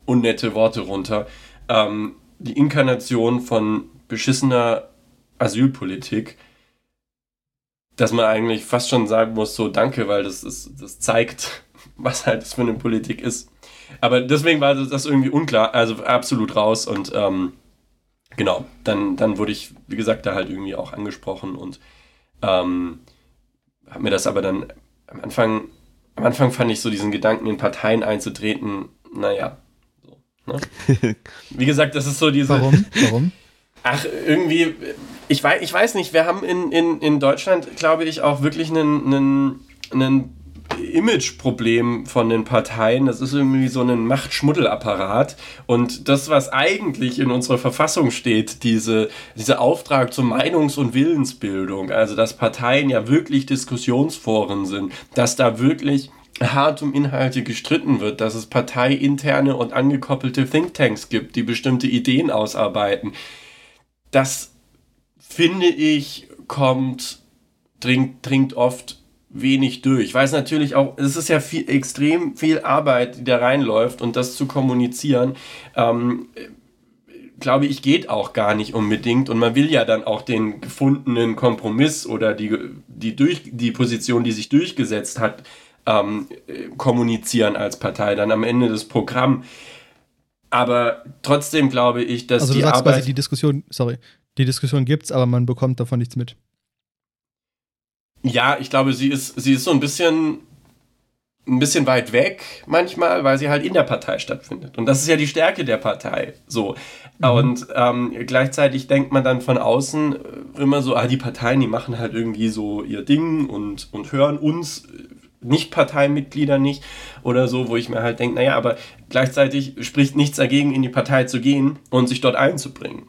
unnette Worte runter, ähm, die Inkarnation von beschissener Asylpolitik, dass man eigentlich fast schon sagen muss, so danke, weil das, ist, das zeigt, (laughs) was halt das für eine Politik ist. Aber deswegen war das irgendwie unklar, also absolut raus und ähm, genau, dann, dann wurde ich, wie gesagt, da halt irgendwie auch angesprochen und ähm, habe mir das aber dann am Anfang, am Anfang fand ich so diesen Gedanken, in Parteien einzutreten, naja, so. Ne? (laughs) Wie gesagt, das ist so diese. Warum? Warum? Ach, irgendwie, ich weiß, ich weiß nicht, wir haben in, in, in Deutschland, glaube ich, auch wirklich einen, einen, einen Imageproblem von den Parteien. Das ist irgendwie so ein Machtschmuddelapparat. Und das, was eigentlich in unserer Verfassung steht, diese, dieser Auftrag zur Meinungs- und Willensbildung, also dass Parteien ja wirklich Diskussionsforen sind, dass da wirklich hart um Inhalte gestritten wird, dass es parteiinterne und angekoppelte Thinktanks gibt, die bestimmte Ideen ausarbeiten. Das finde ich kommt, dringt, dringt oft wenig durch. Ich weiß natürlich auch, es ist ja viel, extrem viel Arbeit, die da reinläuft und das zu kommunizieren, ähm, glaube ich, geht auch gar nicht unbedingt und man will ja dann auch den gefundenen Kompromiss oder die, die, durch, die Position, die sich durchgesetzt hat, ähm, kommunizieren als Partei, dann am Ende das Programm. Aber trotzdem glaube ich, dass also die du sagst Arbeit... quasi, die Diskussion, sorry, die Diskussion gibt's, aber man bekommt davon nichts mit. Ja, ich glaube, sie ist, sie ist so ein bisschen, ein bisschen weit weg manchmal, weil sie halt in der Partei stattfindet. Und das ist ja die Stärke der Partei. So. Mhm. Und ähm, gleichzeitig denkt man dann von außen äh, immer so, ah, die Parteien, die machen halt irgendwie so ihr Ding und, und hören uns äh, nicht-Parteimitglieder nicht oder so, wo ich mir halt denke, naja, aber gleichzeitig spricht nichts dagegen, in die Partei zu gehen und sich dort einzubringen.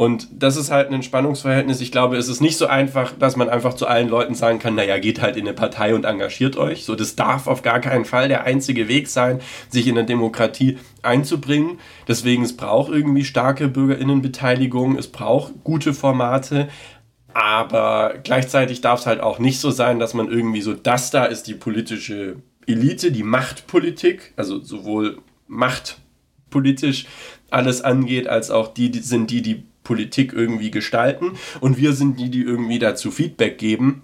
Und das ist halt ein Spannungsverhältnis. Ich glaube, es ist nicht so einfach, dass man einfach zu allen Leuten sagen kann, naja, geht halt in eine Partei und engagiert euch. So, das darf auf gar keinen Fall der einzige Weg sein, sich in eine Demokratie einzubringen. Deswegen, es braucht irgendwie starke Bürgerinnenbeteiligung, es braucht gute Formate. Aber gleichzeitig darf es halt auch nicht so sein, dass man irgendwie so, das da ist die politische Elite, die Machtpolitik, also sowohl machtpolitisch alles angeht, als auch die, die sind die, die Politik irgendwie gestalten und wir sind die, die irgendwie dazu Feedback geben.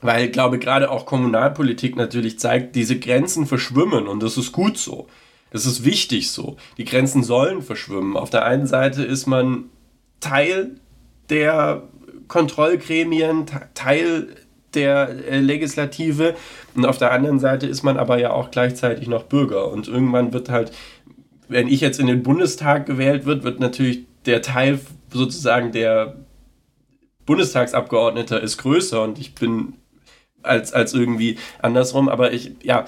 Weil ich glaube, gerade auch Kommunalpolitik natürlich zeigt, diese Grenzen verschwimmen und das ist gut so. Das ist wichtig so. Die Grenzen sollen verschwimmen. Auf der einen Seite ist man Teil der Kontrollgremien, Teil der äh, Legislative. Und auf der anderen Seite ist man aber ja auch gleichzeitig noch Bürger. Und irgendwann wird halt, wenn ich jetzt in den Bundestag gewählt wird, wird natürlich der Teil sozusagen der Bundestagsabgeordneter ist größer. Und ich bin als, als irgendwie andersrum, aber ich, ja,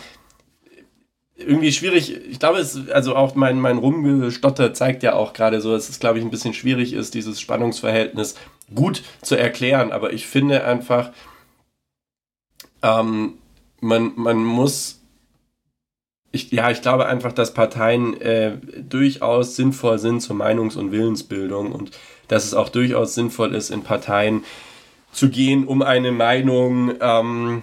irgendwie schwierig. Ich glaube, es, also auch mein, mein Rumgestotter zeigt ja auch gerade so, dass es, glaube ich, ein bisschen schwierig ist, dieses Spannungsverhältnis gut zu erklären. Aber ich finde einfach, ähm, man, man muss ich, ja, ich glaube einfach, dass Parteien äh, durchaus sinnvoll sind zur Meinungs- und Willensbildung und dass es auch durchaus sinnvoll ist, in Parteien zu gehen, um eine Meinung ähm,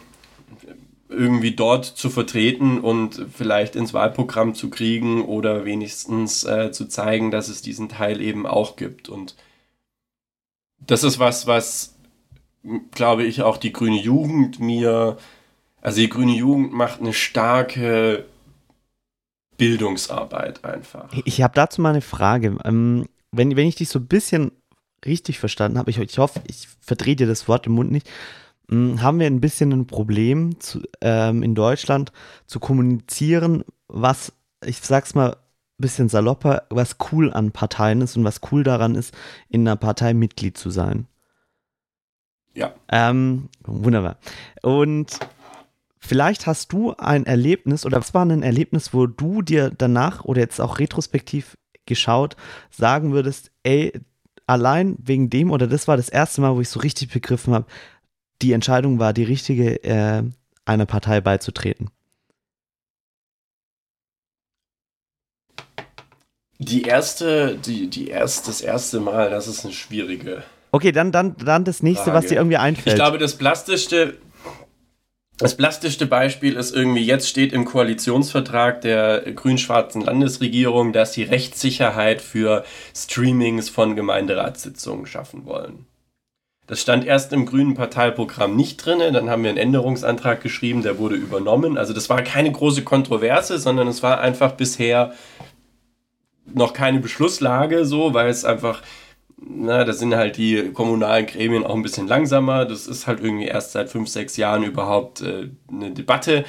irgendwie dort zu vertreten und vielleicht ins Wahlprogramm zu kriegen oder wenigstens äh, zu zeigen, dass es diesen Teil eben auch gibt. Und das ist was, was, glaube ich, auch die grüne Jugend mir, also die grüne Jugend macht eine starke Bildungsarbeit einfach. Ich habe dazu mal eine Frage. Ähm, wenn, wenn ich dich so ein bisschen richtig verstanden habe, ich, ich hoffe, ich verdrehe dir das Wort im Mund nicht, hm, haben wir ein bisschen ein Problem zu, ähm, in Deutschland zu kommunizieren, was, ich sag's mal bisschen salopper, was cool an Parteien ist und was cool daran ist, in einer Partei Mitglied zu sein. Ja. Ähm, wunderbar. Und Vielleicht hast du ein Erlebnis oder was war ein Erlebnis, wo du dir danach oder jetzt auch retrospektiv geschaut sagen würdest, ey, allein wegen dem oder das war das erste Mal, wo ich so richtig begriffen habe, die Entscheidung war die richtige, äh, einer Partei beizutreten? Die erste, die, die erst, das erste Mal, das ist eine schwierige. Okay, dann, dann, dann das nächste, Frage. was dir irgendwie einfällt. Ich glaube, das plastischste, das plastischste Beispiel ist irgendwie, jetzt steht im Koalitionsvertrag der grün-schwarzen Landesregierung, dass sie Rechtssicherheit für Streamings von Gemeinderatssitzungen schaffen wollen. Das stand erst im grünen Parteiprogramm nicht drin, dann haben wir einen Änderungsantrag geschrieben, der wurde übernommen. Also das war keine große Kontroverse, sondern es war einfach bisher noch keine Beschlusslage so, weil es einfach na, da sind halt die kommunalen Gremien auch ein bisschen langsamer. Das ist halt irgendwie erst seit fünf, sechs Jahren überhaupt äh, eine Debatte.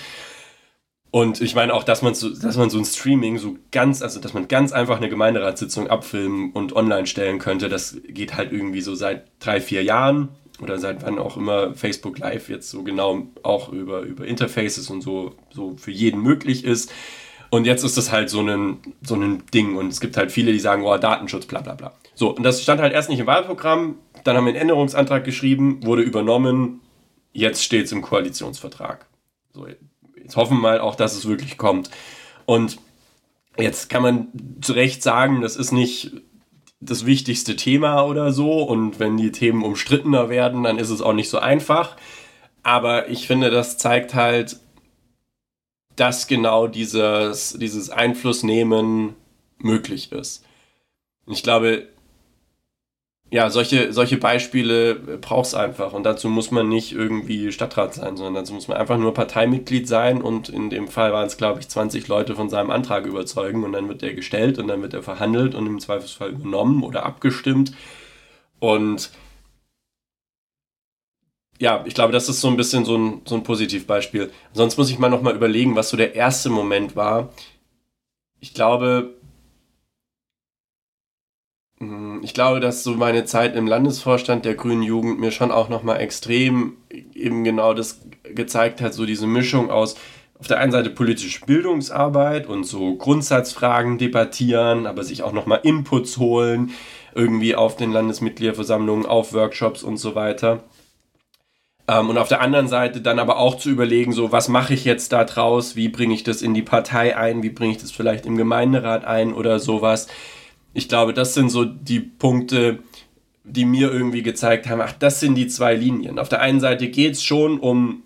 Und ich meine auch, dass man, so, dass man so ein Streaming so ganz, also dass man ganz einfach eine Gemeinderatssitzung abfilmen und online stellen könnte, das geht halt irgendwie so seit drei, vier Jahren oder seit wann auch immer Facebook Live jetzt so genau auch über, über Interfaces und so, so für jeden möglich ist. Und jetzt ist das halt so ein, so ein Ding. Und es gibt halt viele, die sagen, oh, Datenschutz, bla bla bla. So, und das stand halt erst nicht im Wahlprogramm. Dann haben wir einen Änderungsantrag geschrieben, wurde übernommen. Jetzt steht es im Koalitionsvertrag. So, jetzt hoffen wir mal auch, dass es wirklich kommt. Und jetzt kann man zu Recht sagen, das ist nicht das wichtigste Thema oder so. Und wenn die Themen umstrittener werden, dann ist es auch nicht so einfach. Aber ich finde, das zeigt halt, dass genau dieses, dieses Einflussnehmen möglich ist. Ich glaube, ja, solche, solche Beispiele braucht es einfach. Und dazu muss man nicht irgendwie Stadtrat sein, sondern dazu muss man einfach nur Parteimitglied sein. Und in dem Fall waren es, glaube ich, 20 Leute von seinem Antrag überzeugen. Und dann wird der gestellt und dann wird er verhandelt und im Zweifelsfall übernommen oder abgestimmt. Und ja, ich glaube, das ist so ein bisschen so ein, so ein Positivbeispiel. Sonst muss ich mal nochmal überlegen, was so der erste Moment war. Ich glaube, hm, ich glaube, dass so meine Zeit im Landesvorstand der Grünen Jugend mir schon auch nochmal extrem eben genau das gezeigt hat, so diese Mischung aus auf der einen Seite politische Bildungsarbeit und so Grundsatzfragen debattieren, aber sich auch nochmal Inputs holen, irgendwie auf den Landesmitgliederversammlungen, auf Workshops und so weiter. Ähm, und auf der anderen Seite dann aber auch zu überlegen, so was mache ich jetzt da draus, wie bringe ich das in die Partei ein, wie bringe ich das vielleicht im Gemeinderat ein oder sowas. Ich glaube, das sind so die Punkte, die mir irgendwie gezeigt haben, ach, das sind die zwei Linien. Auf der einen Seite geht es schon um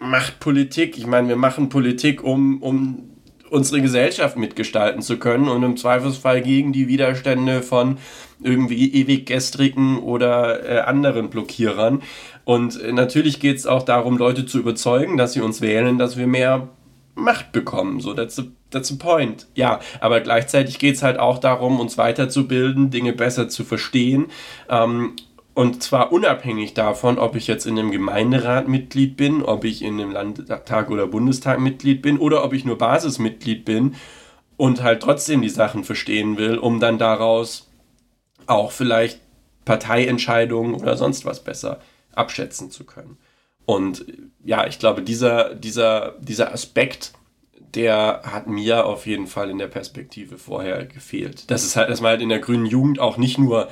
Machtpolitik. Ich meine, wir machen Politik, um, um unsere Gesellschaft mitgestalten zu können und im Zweifelsfall gegen die Widerstände von irgendwie ewig gestrigen oder äh, anderen Blockierern. Und äh, natürlich geht es auch darum, Leute zu überzeugen, dass sie uns wählen, dass wir mehr Macht bekommen. So, that's the, that's the point. Ja, aber gleichzeitig geht es halt auch darum, uns weiterzubilden, Dinge besser zu verstehen. Ähm, und zwar unabhängig davon, ob ich jetzt in einem Gemeinderat Mitglied bin, ob ich in einem Landtag oder Bundestag Mitglied bin oder ob ich nur Basismitglied bin und halt trotzdem die Sachen verstehen will, um dann daraus auch vielleicht Parteientscheidungen oder sonst was besser abschätzen zu können. Und ja, ich glaube, dieser, dieser, dieser Aspekt, der hat mir auf jeden Fall in der Perspektive vorher gefehlt. Das ist halt, dass man halt in der grünen Jugend auch nicht nur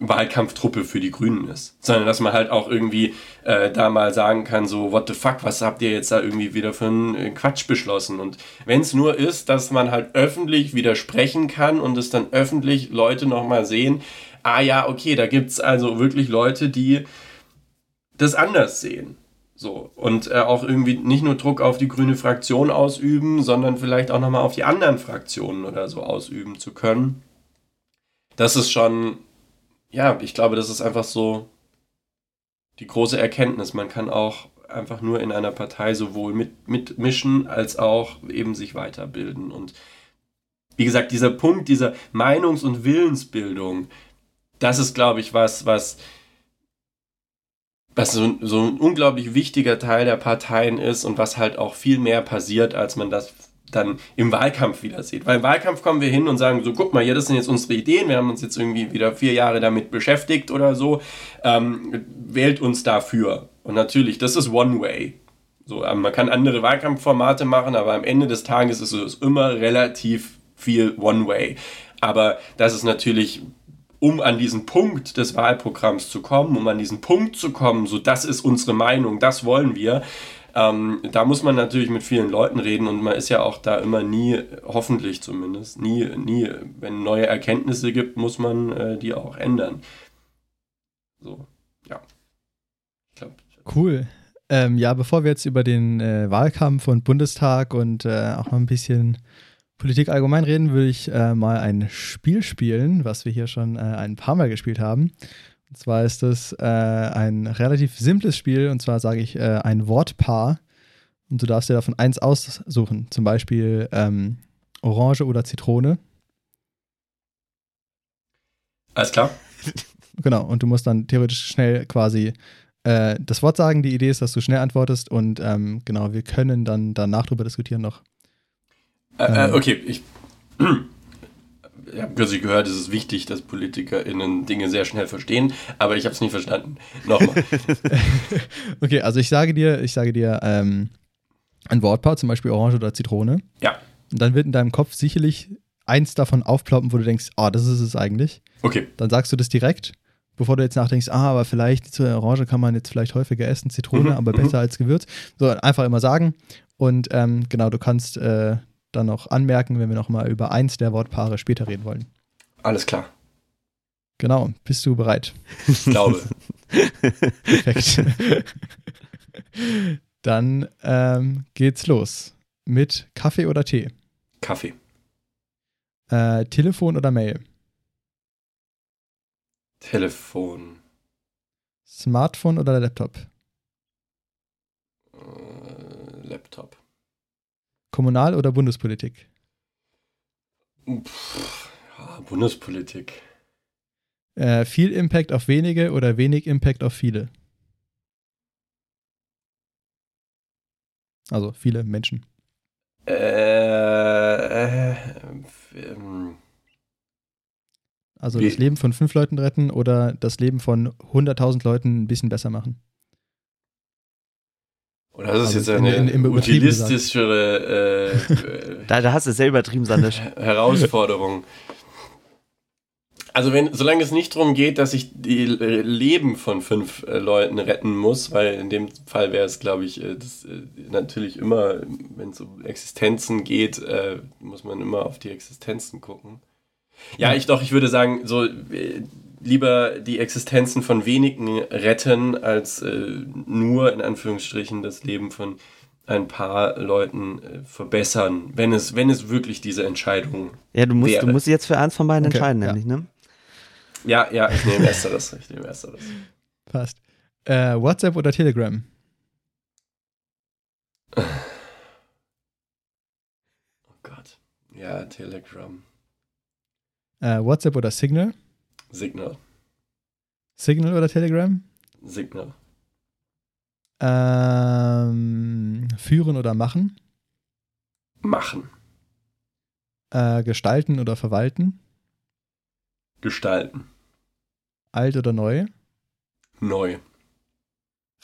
Wahlkampftruppe für die Grünen ist, sondern dass man halt auch irgendwie äh, da mal sagen kann, so, what the fuck, was habt ihr jetzt da irgendwie wieder für einen äh, Quatsch beschlossen? Und wenn es nur ist, dass man halt öffentlich widersprechen kann und es dann öffentlich Leute nochmal sehen, ah ja, okay, da gibt es also wirklich Leute, die das anders sehen. So, und äh, auch irgendwie nicht nur Druck auf die grüne Fraktion ausüben, sondern vielleicht auch nochmal auf die anderen Fraktionen oder so ausüben zu können. Das ist schon ja, ich glaube, das ist einfach so die große Erkenntnis. Man kann auch einfach nur in einer Partei sowohl mit, mitmischen als auch eben sich weiterbilden. Und wie gesagt, dieser Punkt dieser Meinungs- und Willensbildung, das ist, glaube ich, was, was, was so, so ein unglaublich wichtiger Teil der Parteien ist und was halt auch viel mehr passiert, als man das dann im Wahlkampf wieder sieht. Weil im Wahlkampf kommen wir hin und sagen so, guck mal, hier, das sind jetzt unsere Ideen, wir haben uns jetzt irgendwie wieder vier Jahre damit beschäftigt oder so, ähm, wählt uns dafür. Und natürlich, das ist One Way. So, ähm, man kann andere Wahlkampfformate machen, aber am Ende des Tages ist es immer relativ viel One Way. Aber das ist natürlich um an diesen Punkt des Wahlprogramms zu kommen, um an diesen Punkt zu kommen, so das ist unsere Meinung, das wollen wir, ähm, da muss man natürlich mit vielen Leuten reden und man ist ja auch da immer nie, hoffentlich zumindest, nie, nie, wenn neue Erkenntnisse gibt, muss man äh, die auch ändern. So, ja. Ich glaube. Cool. Ähm, ja, bevor wir jetzt über den äh, Wahlkampf und Bundestag und äh, auch noch ein bisschen Politik allgemein reden, würde ich äh, mal ein Spiel spielen, was wir hier schon äh, ein paar Mal gespielt haben. Und zwar ist das äh, ein relativ simples Spiel und zwar sage ich äh, ein Wortpaar und du darfst dir davon eins aussuchen, zum Beispiel ähm, Orange oder Zitrone. Alles klar. (laughs) Genau, und du musst dann theoretisch schnell quasi äh, das Wort sagen. Die Idee ist, dass du schnell antwortest und ähm, genau, wir können dann danach drüber diskutieren noch. Äh, äh, okay, ich, (clears throat) ich habe kürzlich gehört, es ist wichtig, dass PolitikerInnen Dinge sehr schnell verstehen, aber ich habe es nicht verstanden. Nochmal. (laughs) okay, also ich sage dir, ich sage dir ähm, ein Wortpaar, zum Beispiel Orange oder Zitrone. Ja. Und dann wird in deinem Kopf sicherlich eins davon aufploppen, wo du denkst, ah, oh, das ist es eigentlich. Okay. Dann sagst du das direkt, bevor du jetzt nachdenkst, ah, aber vielleicht zur Orange kann man jetzt vielleicht häufiger essen, Zitrone, Mhm, aber mhm. besser als Gewürz. So, einfach immer sagen. Und ähm, genau, du kannst äh, dann noch anmerken, wenn wir noch mal über eins der Wortpaare später reden wollen. Alles klar. Genau, bist du bereit? Ich glaube. (laughs) Perfekt. Dann ähm, geht's los. Mit Kaffee oder Tee? Kaffee. Äh, Telefon oder Mail? Telefon. Smartphone oder Laptop? Äh, Laptop. Kommunal- oder Bundespolitik? Pff, ja, Bundespolitik. Äh, viel Impact auf wenige oder wenig Impact auf viele? Also viele Menschen. Äh, äh, ähm, Also das Leben von fünf Leuten retten oder das Leben von 100.000 Leuten ein bisschen besser machen. Oder das ist Also jetzt in- eine in- Übertrieben gesagt. utilistischere (laughs) äh, Da, da hast du es sehr übertrieben, Sandisch. (laughs) Herausforderung. Also wenn, solange es nicht darum geht, dass ich die Leben von fünf äh, Leuten retten muss, weil in dem Fall wäre es, glaube ich, äh, das, äh, natürlich immer, wenn es um Existenzen geht, äh, muss man immer auf die Existenzen gucken. Ja, ich doch, ich würde sagen, so äh, lieber die Existenzen von wenigen retten, als äh, nur in Anführungsstrichen das Leben von ein paar Leuten äh, verbessern, wenn es, wenn es wirklich diese Entscheidung. Ja, du musst, du Wäre. musst dich jetzt für eins von beiden Okay, entscheiden, ja. nämlich, ne? Ja, ja, ich nehme ersteres, ich nehme ersteres. Passt. Äh, WhatsApp oder Telegram? Oh Gott. Ja, Telegram. Äh, WhatsApp oder Signal? Signal. Signal oder Telegram? Signal. Ähm, führen oder machen? Machen. Äh, gestalten oder verwalten? Gestalten. Alt oder neu? Neu.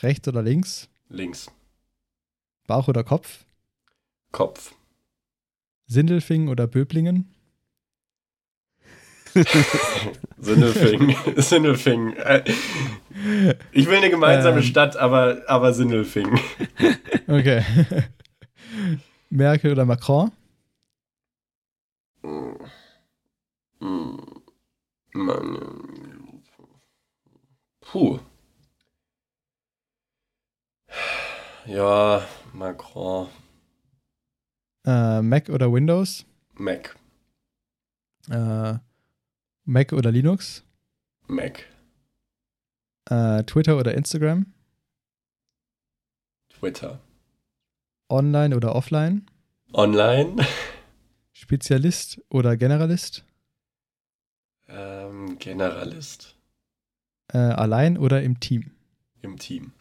Rechts oder links? Links. Bauch oder Kopf? Kopf. Sindelfingen oder Böblingen? Sindelfing. Sindelfing. Äh, Ich will eine gemeinsame Ähm. Stadt, aber, aber Sindelfing. Okay. Merkel oder Macron? Hm. Mann. Puh. Ja, Macron. Äh, Mac oder Windows? Mac. Äh, Mac oder Linux? Mac. Äh, Twitter oder Instagram? Twitter. Online oder offline? Online. Spezialist oder Generalist? Ähm, Generalist. Äh, allein oder im Team? Im Team.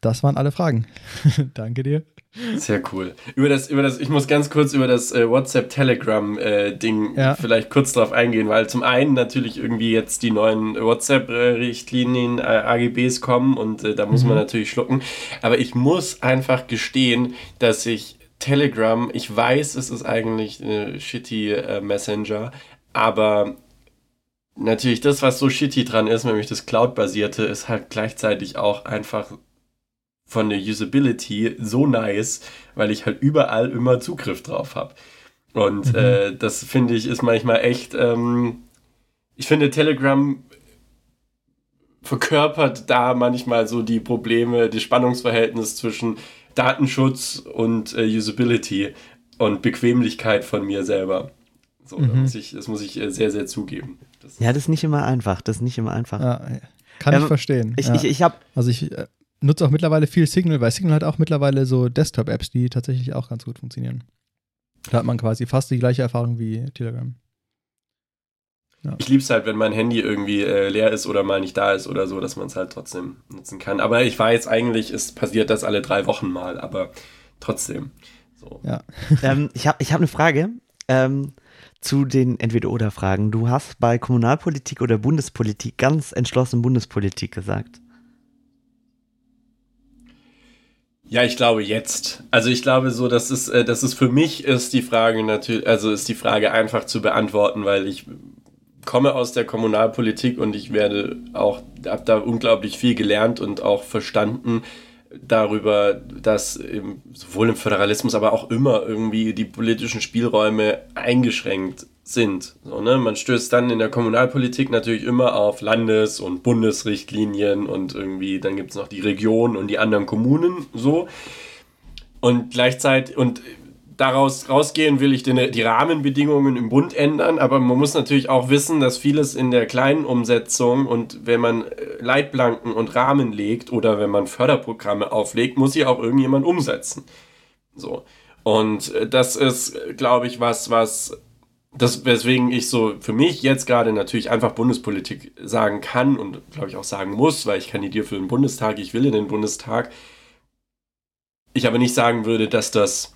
Das waren alle Fragen. (laughs) Danke dir. Sehr cool. Über das, über das, ich muss ganz kurz über das äh, WhatsApp-Telegram-Ding Ja. vielleicht kurz drauf eingehen, weil zum einen natürlich irgendwie jetzt die neuen WhatsApp-Richtlinien, äh, AGBs kommen und äh, da muss man Mhm. natürlich schlucken. Aber ich muss einfach gestehen, dass ich Telegram, ich weiß, es ist eigentlich eine shitty äh, Messenger, aber natürlich das, was so shitty dran ist, nämlich das Cloud-basierte, ist halt gleichzeitig auch einfach von der Usability so nice, weil ich halt überall immer Zugriff drauf habe. Und mhm. äh, das finde ich ist manchmal echt. Ähm, ich finde Telegram verkörpert da manchmal so die Probleme, das Spannungsverhältnis zwischen Datenschutz und äh, Usability und Bequemlichkeit von mir selber. So, mhm. das, muss ich, das muss ich äh, sehr, sehr zugeben. Das ja, das ist nicht immer einfach. Das ist nicht immer einfach. Ja, kann ähm, ich verstehen. Ich, ja. ich, ich habe. Also ich äh, nutze auch mittlerweile viel Signal, weil Signal hat auch mittlerweile so Desktop-Apps, die tatsächlich auch ganz gut funktionieren. Da hat man quasi fast die gleiche Erfahrung wie Telegram. Ja. Ich liebe es halt, wenn mein Handy irgendwie äh, leer ist oder mal nicht da ist oder so, dass man es halt trotzdem nutzen kann. Aber ich weiß eigentlich, es passiert das alle drei Wochen mal, aber trotzdem. So. Ja. (laughs) ähm, ich habe ich hab eine Frage ähm, zu den Entweder-Oder-Fragen. Du hast bei Kommunalpolitik oder Bundespolitik ganz entschlossen Bundespolitik gesagt. Ja, ich glaube jetzt. Also ich glaube so, dass es, äh, dass es für mich ist die Frage natürlich, also ist die Frage einfach zu beantworten, weil ich komme aus der Kommunalpolitik und ich werde auch, habe da unglaublich viel gelernt und auch verstanden darüber, dass im, sowohl im Föderalismus, aber auch immer irgendwie die politischen Spielräume eingeschränkt sind. So, ne? Man stößt dann in der Kommunalpolitik natürlich immer auf Landes- und Bundesrichtlinien und irgendwie, dann gibt es noch die Region und die anderen Kommunen so. Und gleichzeitig, und daraus rausgehen will ich den, die Rahmenbedingungen im Bund ändern, aber man muss natürlich auch wissen, dass vieles in der kleinen Umsetzung und wenn man äh, Leitplanken und Rahmen legt oder wenn man Förderprogramme auflegt, muss sie auch irgendjemand umsetzen. So. Und äh, das ist, glaube ich, was, was, das, weswegen ich so für mich jetzt gerade natürlich einfach Bundespolitik sagen kann und glaube ich auch sagen muss, weil ich kandidiere für den Bundestag, ich will in den Bundestag. Ich aber nicht sagen würde, dass das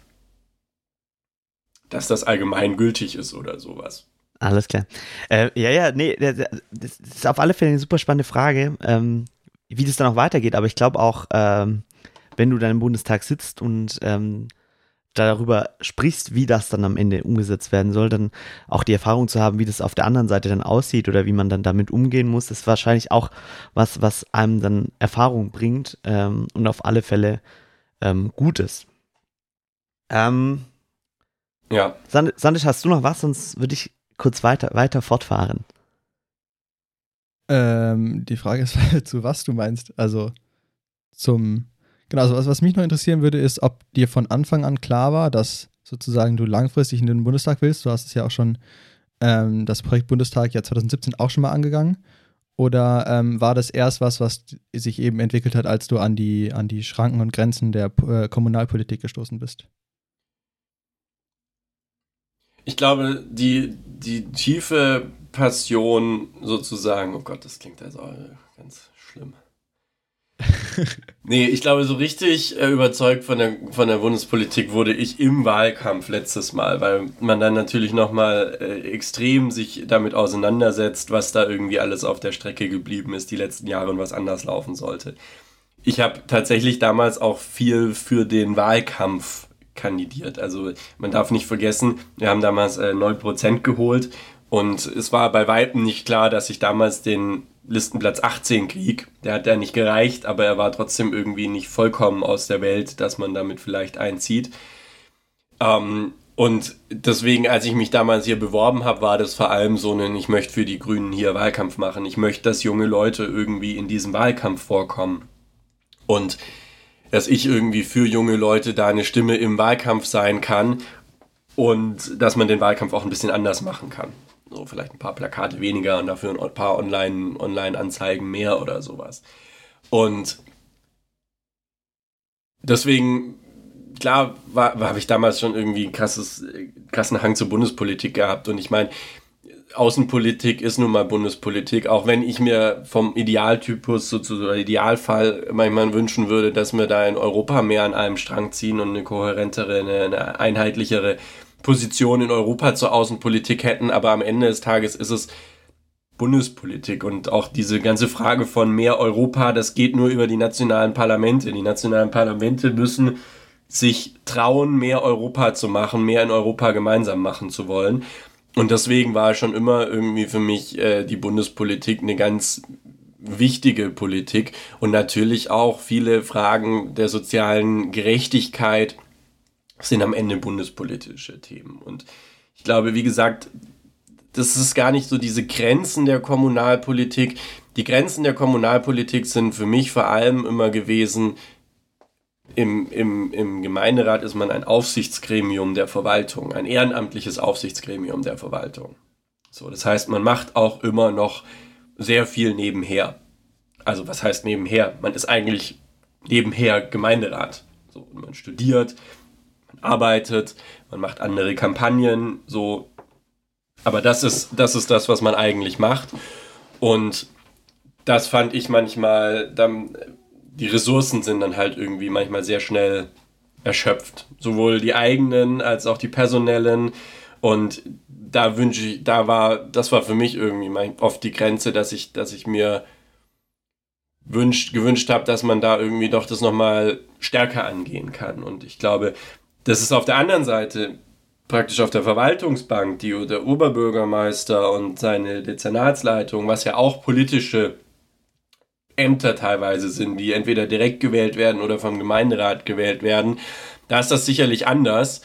dass das allgemein gültig ist oder sowas. Alles klar. Äh, ja, ja, nee, das ist auf alle Fälle eine super spannende Frage, ähm, wie das dann auch weitergeht. Aber ich glaube auch, ähm, wenn du dann im Bundestag sitzt und ähm, darüber sprichst, wie das dann am Ende umgesetzt werden soll, dann auch die Erfahrung zu haben, wie das auf der anderen Seite dann aussieht oder wie man dann damit umgehen muss, ist wahrscheinlich auch was, was einem dann Erfahrung bringt ähm, und auf alle Fälle ähm, gut ist. Ähm, ja. Sandisch, hast du noch was? Sonst würde ich kurz weiter, weiter fortfahren. Ähm, die Frage ist, (laughs) zu was du meinst. Also zum. Genau, also was, was mich noch interessieren würde, ist, ob dir von Anfang an klar war, dass sozusagen du langfristig in den Bundestag willst. Du hast es ja auch schon, ähm, das Projekt Bundestag ja 2017 auch schon mal angegangen. Oder ähm, war das erst was, was sich eben entwickelt hat, als du an die, an die Schranken und Grenzen der äh, Kommunalpolitik gestoßen bist? Ich glaube, die, die tiefe Passion sozusagen, oh Gott, das klingt also ganz schlimm. (laughs) nee, ich glaube, so richtig äh, überzeugt von der, von der Bundespolitik wurde ich im Wahlkampf letztes Mal, weil man dann natürlich nochmal äh, extrem sich damit auseinandersetzt, was da irgendwie alles auf der Strecke geblieben ist die letzten Jahre und was anders laufen sollte. Ich habe tatsächlich damals auch viel für den Wahlkampf kandidiert. Also man darf nicht vergessen, wir haben damals äh, 9% geholt und es war bei Weitem nicht klar, dass ich damals den Listenplatz 18 krieg. Der hat ja nicht gereicht, aber er war trotzdem irgendwie nicht vollkommen aus der Welt, dass man damit vielleicht einzieht. Ähm, und deswegen, als ich mich damals hier beworben habe, war das vor allem so ein, ich möchte für die Grünen hier Wahlkampf machen. Ich möchte, dass junge Leute irgendwie in diesem Wahlkampf vorkommen. Und dass ich irgendwie für junge Leute da eine Stimme im Wahlkampf sein kann und dass man den Wahlkampf auch ein bisschen anders machen kann. So vielleicht ein paar Plakate weniger und dafür ein paar Online-Anzeigen Online mehr oder sowas. Und deswegen, klar, habe ich damals schon irgendwie einen krassen Hang zur Bundespolitik gehabt. Und ich meine, Außenpolitik ist nun mal Bundespolitik, auch wenn ich mir vom Idealtypus sozusagen Idealfall manchmal wünschen würde, dass wir da in Europa mehr an einem Strang ziehen und eine kohärentere, eine, eine einheitlichere Position in Europa zur Außenpolitik hätten, aber am Ende des Tages ist es Bundespolitik und auch diese ganze Frage von mehr Europa, das geht nur über die nationalen Parlamente. Die nationalen Parlamente müssen sich trauen, mehr Europa zu machen, mehr in Europa gemeinsam machen zu wollen. Und deswegen war schon immer irgendwie für mich äh, die Bundespolitik eine ganz wichtige Politik und natürlich auch viele Fragen der sozialen Gerechtigkeit sind am Ende bundespolitische Themen. Und ich glaube, wie gesagt, das ist gar nicht so diese Grenzen der Kommunalpolitik. Die Grenzen der Kommunalpolitik sind für mich vor allem immer gewesen, im, im, im Gemeinderat ist man ein Aufsichtsgremium der Verwaltung, ein ehrenamtliches Aufsichtsgremium der Verwaltung. So, das heißt, man macht auch immer noch sehr viel nebenher. Also was heißt nebenher? Man ist eigentlich nebenher Gemeinderat. So, man studiert, man arbeitet, man macht andere Kampagnen, so. Aber das ist, das ist das, was man eigentlich macht. Und das fand ich manchmal, dann, die Ressourcen sind dann halt irgendwie manchmal sehr schnell erschöpft. Sowohl die eigenen als auch die personellen. Und da wünsche ich, da war, das war für mich irgendwie mein, oft die Grenze, dass ich, dass ich mir wünscht, gewünscht habe, dass man da irgendwie doch das nochmal stärker angehen kann. Und ich glaube, das ist auf der anderen Seite praktisch auf der Verwaltungsbank, die der Oberbürgermeister und seine Dezernatsleitung, was ja auch politische Ämter teilweise sind, die entweder direkt gewählt werden oder vom Gemeinderat gewählt werden. Da ist das sicherlich anders.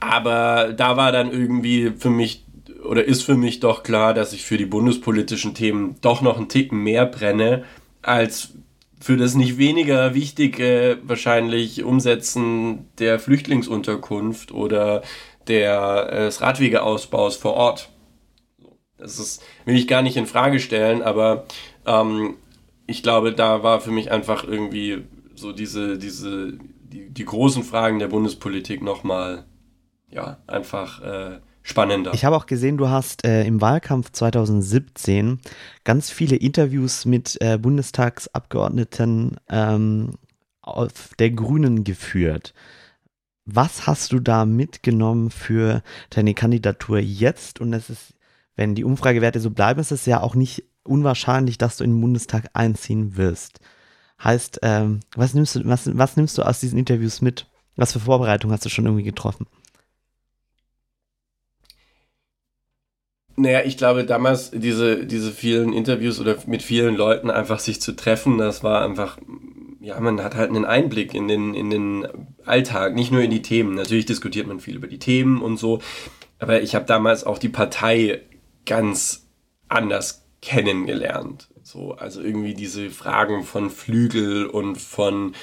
Aber da war dann irgendwie für mich oder ist für mich doch klar, dass ich für die bundespolitischen Themen doch noch einen Ticken mehr brenne als für das nicht weniger wichtige wahrscheinlich Umsetzen der Flüchtlingsunterkunft oder der, äh, des Radwegeausbaus vor Ort. Das ist, will ich gar nicht in Frage stellen, aber ähm, ich glaube, da war für mich einfach irgendwie so diese, diese, die, die großen Fragen der Bundespolitik nochmal ja, einfach äh, spannender. Ich habe auch gesehen, du hast äh, im Wahlkampf 2017 ganz viele Interviews mit äh, Bundestagsabgeordneten ähm, auf der Grünen geführt. Was hast du da mitgenommen für deine Kandidatur jetzt? Und es ist, wenn die Umfragewerte so bleiben, ist es ja auch nicht unwahrscheinlich, dass du in den Bundestag einziehen wirst. Heißt, ähm, was, nimmst du, was, was nimmst du aus diesen Interviews mit? Was für Vorbereitung hast du schon irgendwie getroffen? Naja, ich glaube, damals diese, diese vielen Interviews oder mit vielen Leuten einfach sich zu treffen, das war einfach, ja, man hat halt einen Einblick in den, in den Alltag, nicht nur in die Themen. Natürlich diskutiert man viel über die Themen und so, aber ich habe damals auch die Partei ganz anders kennengelernt. So, also irgendwie diese Fragen von Flügel und von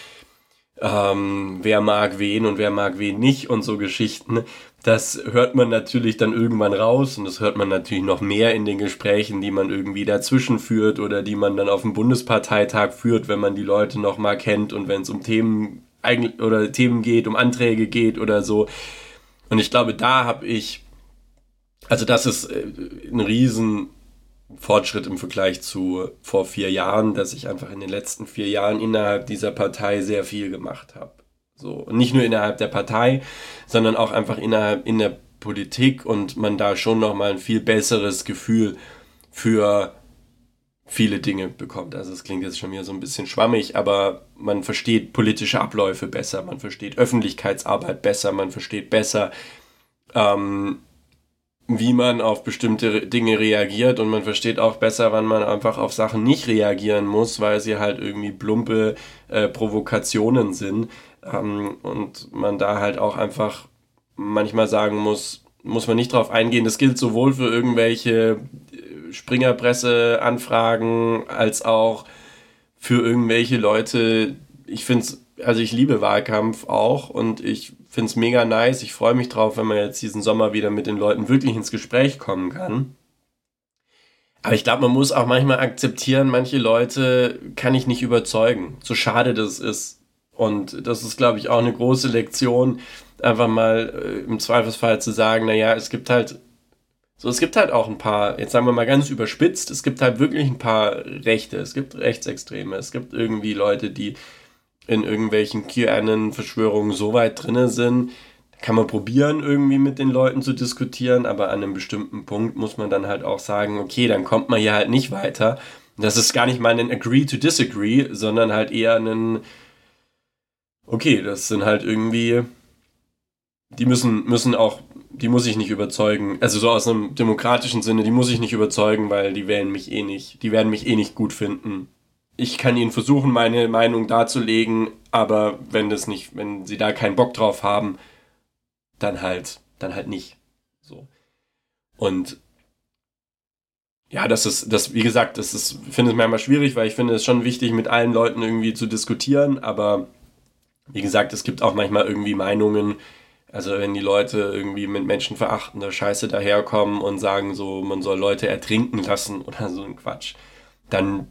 ähm, wer mag wen und wer mag wen nicht und so Geschichten. Das hört man natürlich dann irgendwann raus und das hört man natürlich noch mehr in den Gesprächen, die man irgendwie dazwischen führt oder die man dann auf dem Bundesparteitag führt, wenn man die Leute noch mal kennt und wenn es um Themen oder Themen geht, um Anträge geht oder so. Und ich glaube, da habe ich, also das ist äh, ein riesen Fortschritt im Vergleich zu vor vier Jahren, dass ich einfach in den letzten vier Jahren innerhalb dieser Partei sehr viel gemacht habe. So, nicht nur innerhalb der Partei, sondern auch einfach innerhalb in der Politik und man da schon nochmal ein viel besseres Gefühl für viele Dinge bekommt. Also es klingt jetzt schon wieder so ein bisschen schwammig, aber man versteht politische Abläufe besser, man versteht Öffentlichkeitsarbeit besser, man versteht besser, ähm, wie man auf bestimmte Dinge reagiert und man versteht auch besser, wann man einfach auf Sachen nicht reagieren muss, weil sie halt irgendwie plumpe äh, Provokationen sind ähm, und man da halt auch einfach manchmal sagen muss, muss man nicht drauf eingehen. Das gilt sowohl für irgendwelche äh, Springerpresse-Anfragen als auch für irgendwelche Leute. Ich finde es, also ich liebe Wahlkampf auch und ich finde es mega nice. Ich freue mich drauf, wenn man jetzt diesen Sommer wieder mit den Leuten wirklich ins Gespräch kommen kann. Aber ich glaube, man muss auch manchmal akzeptieren, manche Leute kann ich nicht überzeugen. So schade das ist. Und das ist, glaube ich, auch eine große Lektion, einfach mal äh, im Zweifelsfall zu sagen, naja, es gibt halt, so, es gibt halt auch ein paar, jetzt sagen wir mal ganz überspitzt, es gibt halt wirklich ein paar Rechte, es gibt Rechtsextreme, es gibt irgendwie Leute, die in irgendwelchen QAnon-Verschwörungen so weit drinne sind, kann man probieren, irgendwie mit den Leuten zu diskutieren, aber an einem bestimmten Punkt muss man dann halt auch sagen, okay, dann kommt man hier halt nicht weiter. Das ist gar nicht mal ein Agree to Disagree, sondern halt eher ein, okay, das sind halt irgendwie, die müssen, müssen auch die muss ich nicht überzeugen. Also so aus einem demokratischen Sinne, die muss ich nicht überzeugen, weil die wählen mich eh nicht. Die werden mich eh nicht gut finden. Ich kann ihnen versuchen, meine Meinung darzulegen, aber wenn das nicht, wenn sie da keinen Bock drauf haben, dann halt, dann halt nicht. So. Und ja, das ist, das, wie gesagt, das ist, finde ich manchmal schwierig, weil ich finde es schon wichtig, mit allen Leuten irgendwie zu diskutieren, aber wie gesagt, es gibt auch manchmal irgendwie Meinungen, also wenn die Leute irgendwie mit menschenverachtender Scheiße daherkommen und sagen so, man soll Leute ertrinken lassen (laughs) oder so ein Quatsch, dann,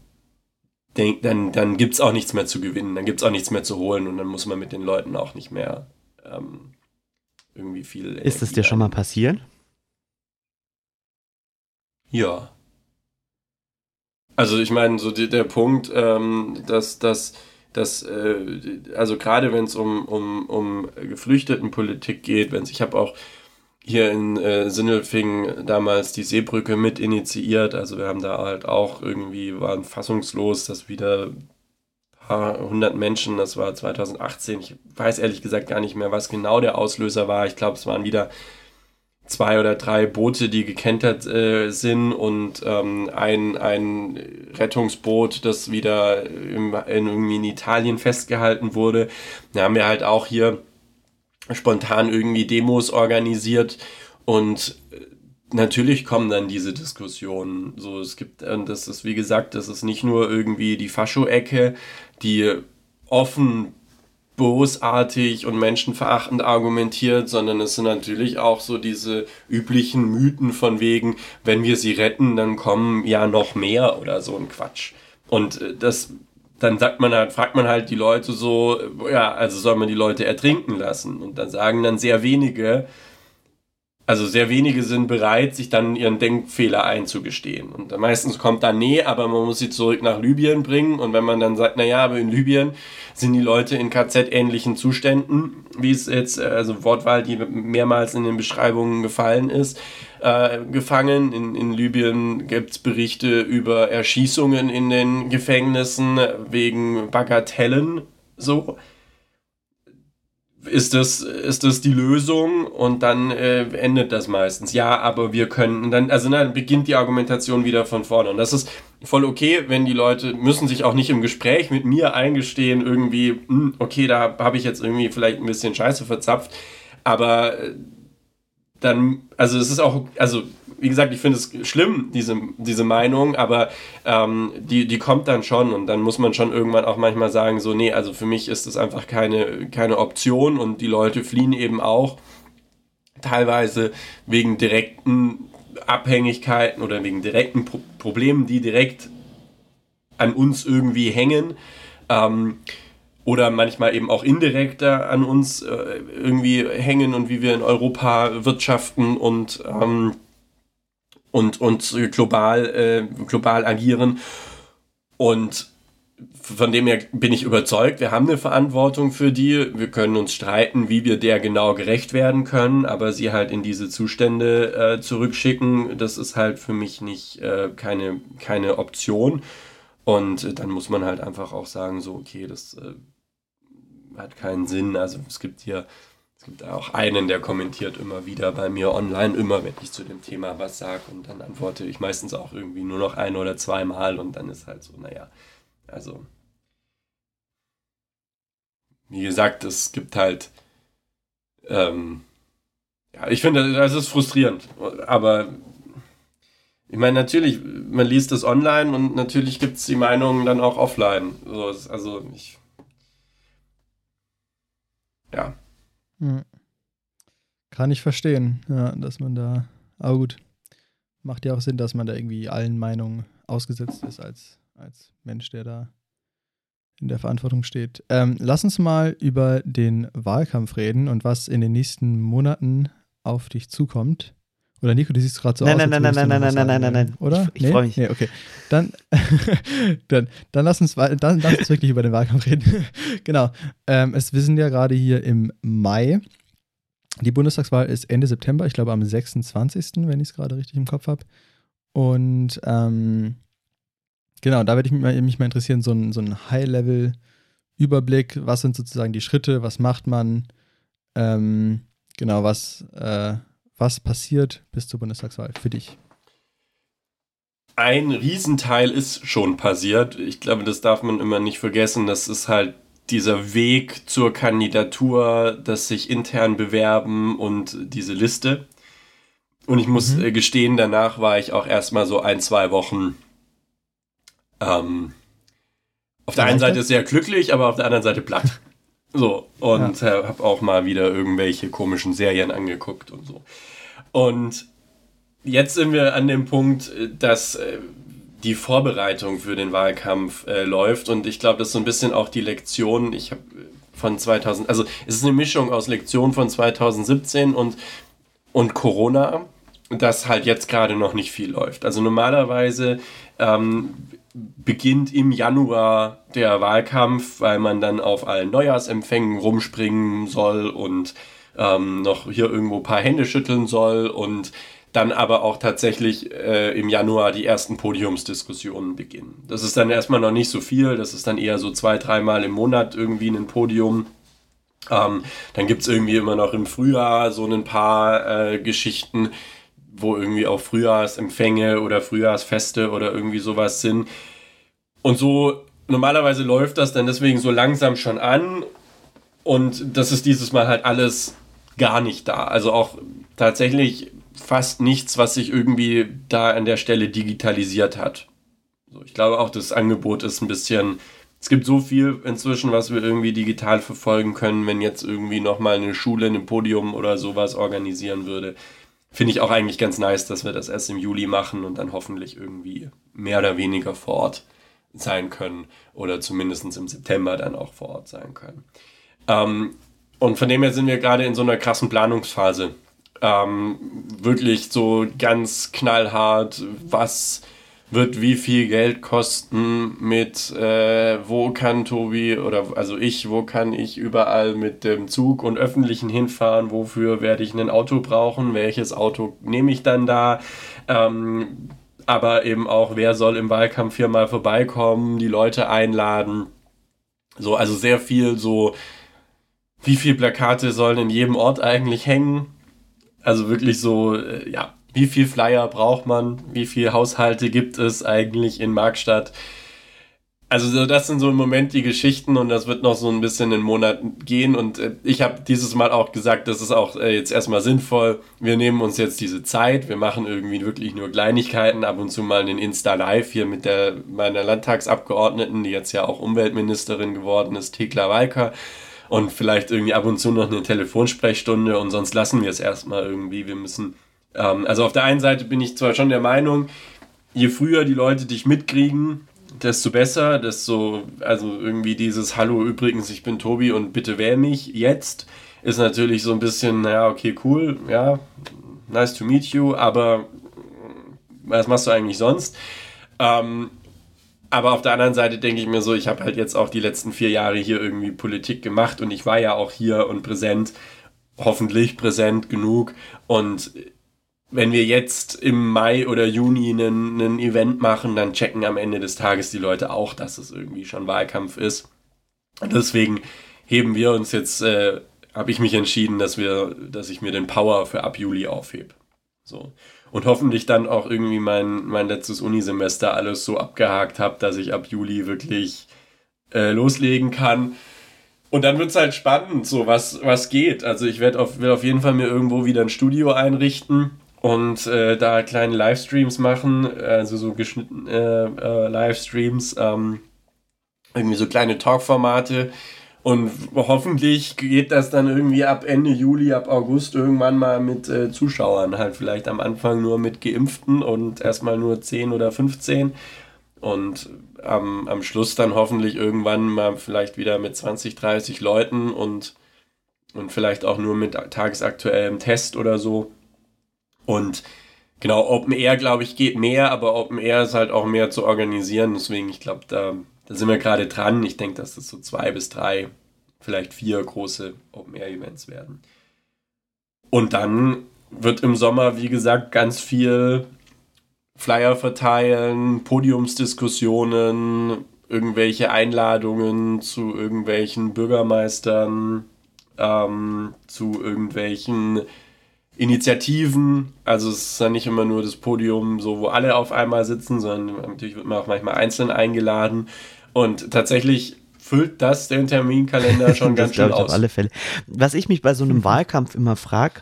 denk, dann, dann gibt es auch nichts mehr zu gewinnen, dann gibt es auch nichts mehr zu holen und dann muss man mit den Leuten auch nicht mehr ähm, irgendwie viel. Ist es dir schon mal passiert? Ja. Also ich meine, so die, der Punkt, ähm, dass, dass, dass äh, also gerade wenn es um, um, um Geflüchtetenpolitik geht, wenn ich habe auch hier in äh, Sindelfingen damals die Seebrücke mit initiiert, also wir haben da halt auch irgendwie, waren fassungslos, dass wieder paar hundert Menschen, das war 2018, ich weiß ehrlich gesagt gar nicht mehr, was genau der Auslöser war, ich glaube es waren wieder zwei oder drei Boote, die gekentert äh, sind und ähm, ein, ein Rettungsboot, das wieder im, in, irgendwie in Italien festgehalten wurde. Da haben wir halt auch hier spontan irgendwie Demos organisiert und äh, natürlich kommen dann diese Diskussionen. So, es gibt, und das ist wie gesagt, das ist nicht nur irgendwie die Fascho-Ecke, die offen bosartig und menschenverachtend argumentiert, sondern es sind natürlich auch so diese üblichen Mythen von wegen, wenn wir sie retten, dann kommen ja noch mehr oder so ein Quatsch. Und äh, das, dann sagt man halt, fragt man halt die Leute so, ja, also soll man die Leute ertrinken lassen? Und dann sagen dann sehr wenige, also sehr wenige sind bereit, sich dann ihren Denkfehler einzugestehen. Und meistens kommt dann, nee, aber man muss sie zurück nach Libyen bringen. Und wenn man dann sagt, naja, aber in Libyen sind die Leute in KZ-ähnlichen Zuständen, wie es jetzt, also Wortwahl, die mehrmals in den Beschreibungen gefallen ist, äh, gefangen. In, in Libyen gibt's Berichte über Erschießungen in den Gefängnissen wegen Bagatellen, so ist das, ist das die Lösung und dann äh, endet das meistens. Ja, aber wir können dann, also dann beginnt die Argumentation wieder von vorne. Und das ist voll okay, wenn die Leute müssen sich auch nicht im Gespräch mit mir eingestehen, irgendwie, hm, okay, da habe ich jetzt irgendwie vielleicht ein bisschen Scheiße verzapft, aber äh, dann, also es ist auch, also wie gesagt, ich finde es schlimm, diese, diese Meinung, aber ähm, die, die kommt dann schon und dann muss man schon irgendwann auch manchmal sagen, so, nee, also für mich ist das einfach keine, keine Option und die Leute fliehen eben auch teilweise wegen direkten Abhängigkeiten oder wegen direkten Pro Problemen, die direkt an uns irgendwie hängen. Ähm, oder manchmal eben auch indirekter an uns äh, irgendwie hängen und wie wir in Europa wirtschaften und ähm, und, und global, äh, global agieren. Und von dem her bin ich überzeugt, wir haben eine Verantwortung für die. Wir können uns streiten, wie wir der genau gerecht werden können, aber sie halt in diese Zustände äh, zurückschicken, das ist halt für mich nicht äh, keine, keine Option. Und äh, dann muss man halt einfach auch sagen, so, okay, das äh, hat keinen Sinn. Also es gibt hier es gibt auch einen, der kommentiert immer wieder bei mir online, immer wenn ich zu dem Thema was sage und dann antworte ich meistens auch irgendwie nur noch ein oder zweimal und dann ist halt so, naja, also wie gesagt, es gibt halt, ähm, ja, ich finde, das ist frustrierend, aber ich meine, natürlich, man liest es online und natürlich gibt es die Meinungen dann auch offline. also ich, ja. Kann ich verstehen, ja, dass man da, aber gut, macht ja auch Sinn, dass man da irgendwie allen Meinungen ausgesetzt ist als, als Mensch, der da in der Verantwortung steht. Ähm, lass uns mal über den Wahlkampf reden und was in den nächsten Monaten auf dich zukommt. Oder Nico, du siehst gerade so nein, aus. Nein, nein, nein, nein, nein, nein, nein, nein, nein. Oder? Ich, ich nee? freue mich. Nee, okay. Dann, (laughs) dann, dann, lass uns, dann lass uns wirklich über den Wahlkampf reden. (laughs) genau. Ähm, es, wir sind ja gerade hier im Mai. Die Bundestagswahl ist Ende September, ich glaube am 26., wenn ich es gerade richtig im Kopf habe. Und ähm, genau, da würde ich mich mal, mich mal interessieren, so ein, so ein High-Level-Überblick. Was sind sozusagen die Schritte? Was macht man? Ähm, genau, was. Äh, Was passiert bis zur Bundestagswahl für dich? Ein Riesenteil ist schon passiert. Ich glaube, das darf man immer nicht vergessen. Das ist halt dieser Weg zur Kandidatur, das sich intern bewerben und diese Liste. Und ich muss mhm. Äh, gestehen, danach war ich auch erstmal so ein, zwei Wochen ähm, auf der einen Seite sehr glücklich, aber auf der anderen Seite platt. So, und ja. habe auch mal wieder irgendwelche komischen Serien angeguckt und so. Und jetzt sind wir an dem Punkt, äh, dass äh, die Vorbereitung für den Wahlkampf äh, läuft und ich glaube, das ist so ein bisschen auch die Lektion, ich habe äh, von 2000, also es ist eine Mischung aus Lektionen von 2017 und, und Corona, dass halt jetzt gerade noch nicht viel läuft. Also normalerweise ähm, beginnt im Januar der Wahlkampf, weil man dann auf allen Neujahrsempfängen rumspringen soll und ähm, noch hier irgendwo ein paar Hände schütteln soll und dann aber auch tatsächlich äh, im Januar die ersten Podiumsdiskussionen beginnen. Das ist dann erstmal noch nicht so viel, das ist dann eher so zwei, dreimal im Monat irgendwie ein Podium. Ähm, dann gibt es irgendwie immer noch im Frühjahr so ein paar äh, Geschichten, wo irgendwie auch Frühjahrsempfänge oder Frühjahrsfeste oder irgendwie sowas sind. Und so normalerweise läuft das dann deswegen so langsam schon an. Und das ist dieses Mal halt alles gar nicht da. Also auch tatsächlich fast nichts, was sich irgendwie da an der Stelle digitalisiert hat. So, ich glaube auch, das Angebot ist ein bisschen. Es gibt so viel inzwischen, was wir irgendwie digital verfolgen können, wenn jetzt irgendwie nochmal eine Schule, ein Podium oder sowas organisieren würde finde ich auch eigentlich ganz nice, dass wir das erst im Juli machen und dann hoffentlich irgendwie mehr oder weniger vor Ort sein können oder zumindest im September dann auch vor Ort sein können. Ähm, und von dem her sind wir gerade in so einer krassen Planungsphase. Ähm, wirklich so ganz knallhart, was wird wie viel Geld kosten mit, äh, wo kann Tobi oder also ich, wo kann ich überall mit dem Zug und öffentlichen hinfahren, wofür werde ich ein Auto brauchen, welches Auto nehme ich dann da, ähm, aber eben auch, wer soll im Wahlkampf hier mal vorbeikommen, die Leute einladen, so, also sehr viel so, wie viele Plakate sollen in jedem Ort eigentlich hängen, also wirklich so, äh, ja, wie viel Flyer braucht man? Wie viele Haushalte gibt es eigentlich in Markstadt? Also das sind so im Moment die Geschichten und das wird noch so ein bisschen in Monaten gehen und äh, ich habe dieses Mal auch gesagt, das ist auch äh, jetzt erstmal sinnvoll. Wir nehmen uns jetzt diese Zeit, wir machen irgendwie wirklich nur Kleinigkeiten, ab und zu mal einen Insta Live hier mit der meiner Landtagsabgeordneten, die jetzt ja auch Umweltministerin geworden ist, Thekla Walker und vielleicht irgendwie ab und zu noch eine Telefonsprechstunde und sonst lassen wir es erstmal irgendwie. Wir müssen ähm, also auf der einen Seite bin ich zwar schon der Meinung, je früher die Leute dich mitkriegen, desto besser, desto, also irgendwie dieses Hallo übrigens, ich bin Tobi und bitte wähl mich jetzt, ist natürlich so ein bisschen, naja, okay, cool, ja, nice to meet you, aber was machst du eigentlich sonst? Ähm, aber auf der anderen Seite denke ich mir so, ich habe halt jetzt auch die letzten vier Jahre hier irgendwie Politik gemacht und ich war ja auch hier und präsent, hoffentlich präsent genug und wenn wir jetzt im Mai oder Juni ein Event machen, dann checken am Ende des Tages die Leute auch, dass es irgendwie schon Wahlkampf ist. Deswegen heben wir uns jetzt, äh, habe ich mich entschieden, dass wir, dass ich mir den Power für ab Juli aufhebe. So. Und hoffentlich dann auch irgendwie mein, mein letztes Unisemester alles so abgehakt habe, dass ich ab Juli wirklich äh, loslegen kann. Und dann wird es halt spannend, so was, was geht. Also ich werde auf, auf jeden Fall mir irgendwo wieder ein Studio einrichten und äh, da kleine Livestreams machen, also so geschnittene äh, äh, Livestreams, ähm, irgendwie so kleine Talkformate. Und hoffentlich geht das dann irgendwie ab Ende Juli, ab August irgendwann mal mit äh, Zuschauern. Halt vielleicht am Anfang nur mit Geimpften und erstmal nur 10 oder 15. Und am, am Schluss dann hoffentlich irgendwann mal vielleicht wieder mit 20, 30 Leuten und, und vielleicht auch nur mit tagesaktuellem Test oder so. Und genau, Open Air, glaube ich, geht mehr, aber Open Air ist halt auch mehr zu organisieren. Deswegen, ich glaube, da, da sind wir gerade dran. Ich denke, dass das so zwei bis drei, vielleicht vier große Open Air Events werden. Und dann wird im Sommer, wie gesagt, ganz viel Flyer verteilen, Podiumsdiskussionen, irgendwelche Einladungen zu irgendwelchen Bürgermeistern, ähm, zu irgendwelchen Initiativen. Also es ist ja nicht immer nur das Podium, so wo alle auf einmal sitzen, sondern natürlich wird man auch manchmal einzeln eingeladen. Und tatsächlich füllt das den Terminkalender schon (laughs) ganz schön aus. auf alle Fälle. Was ich mich bei so einem (laughs) Wahlkampf immer frage,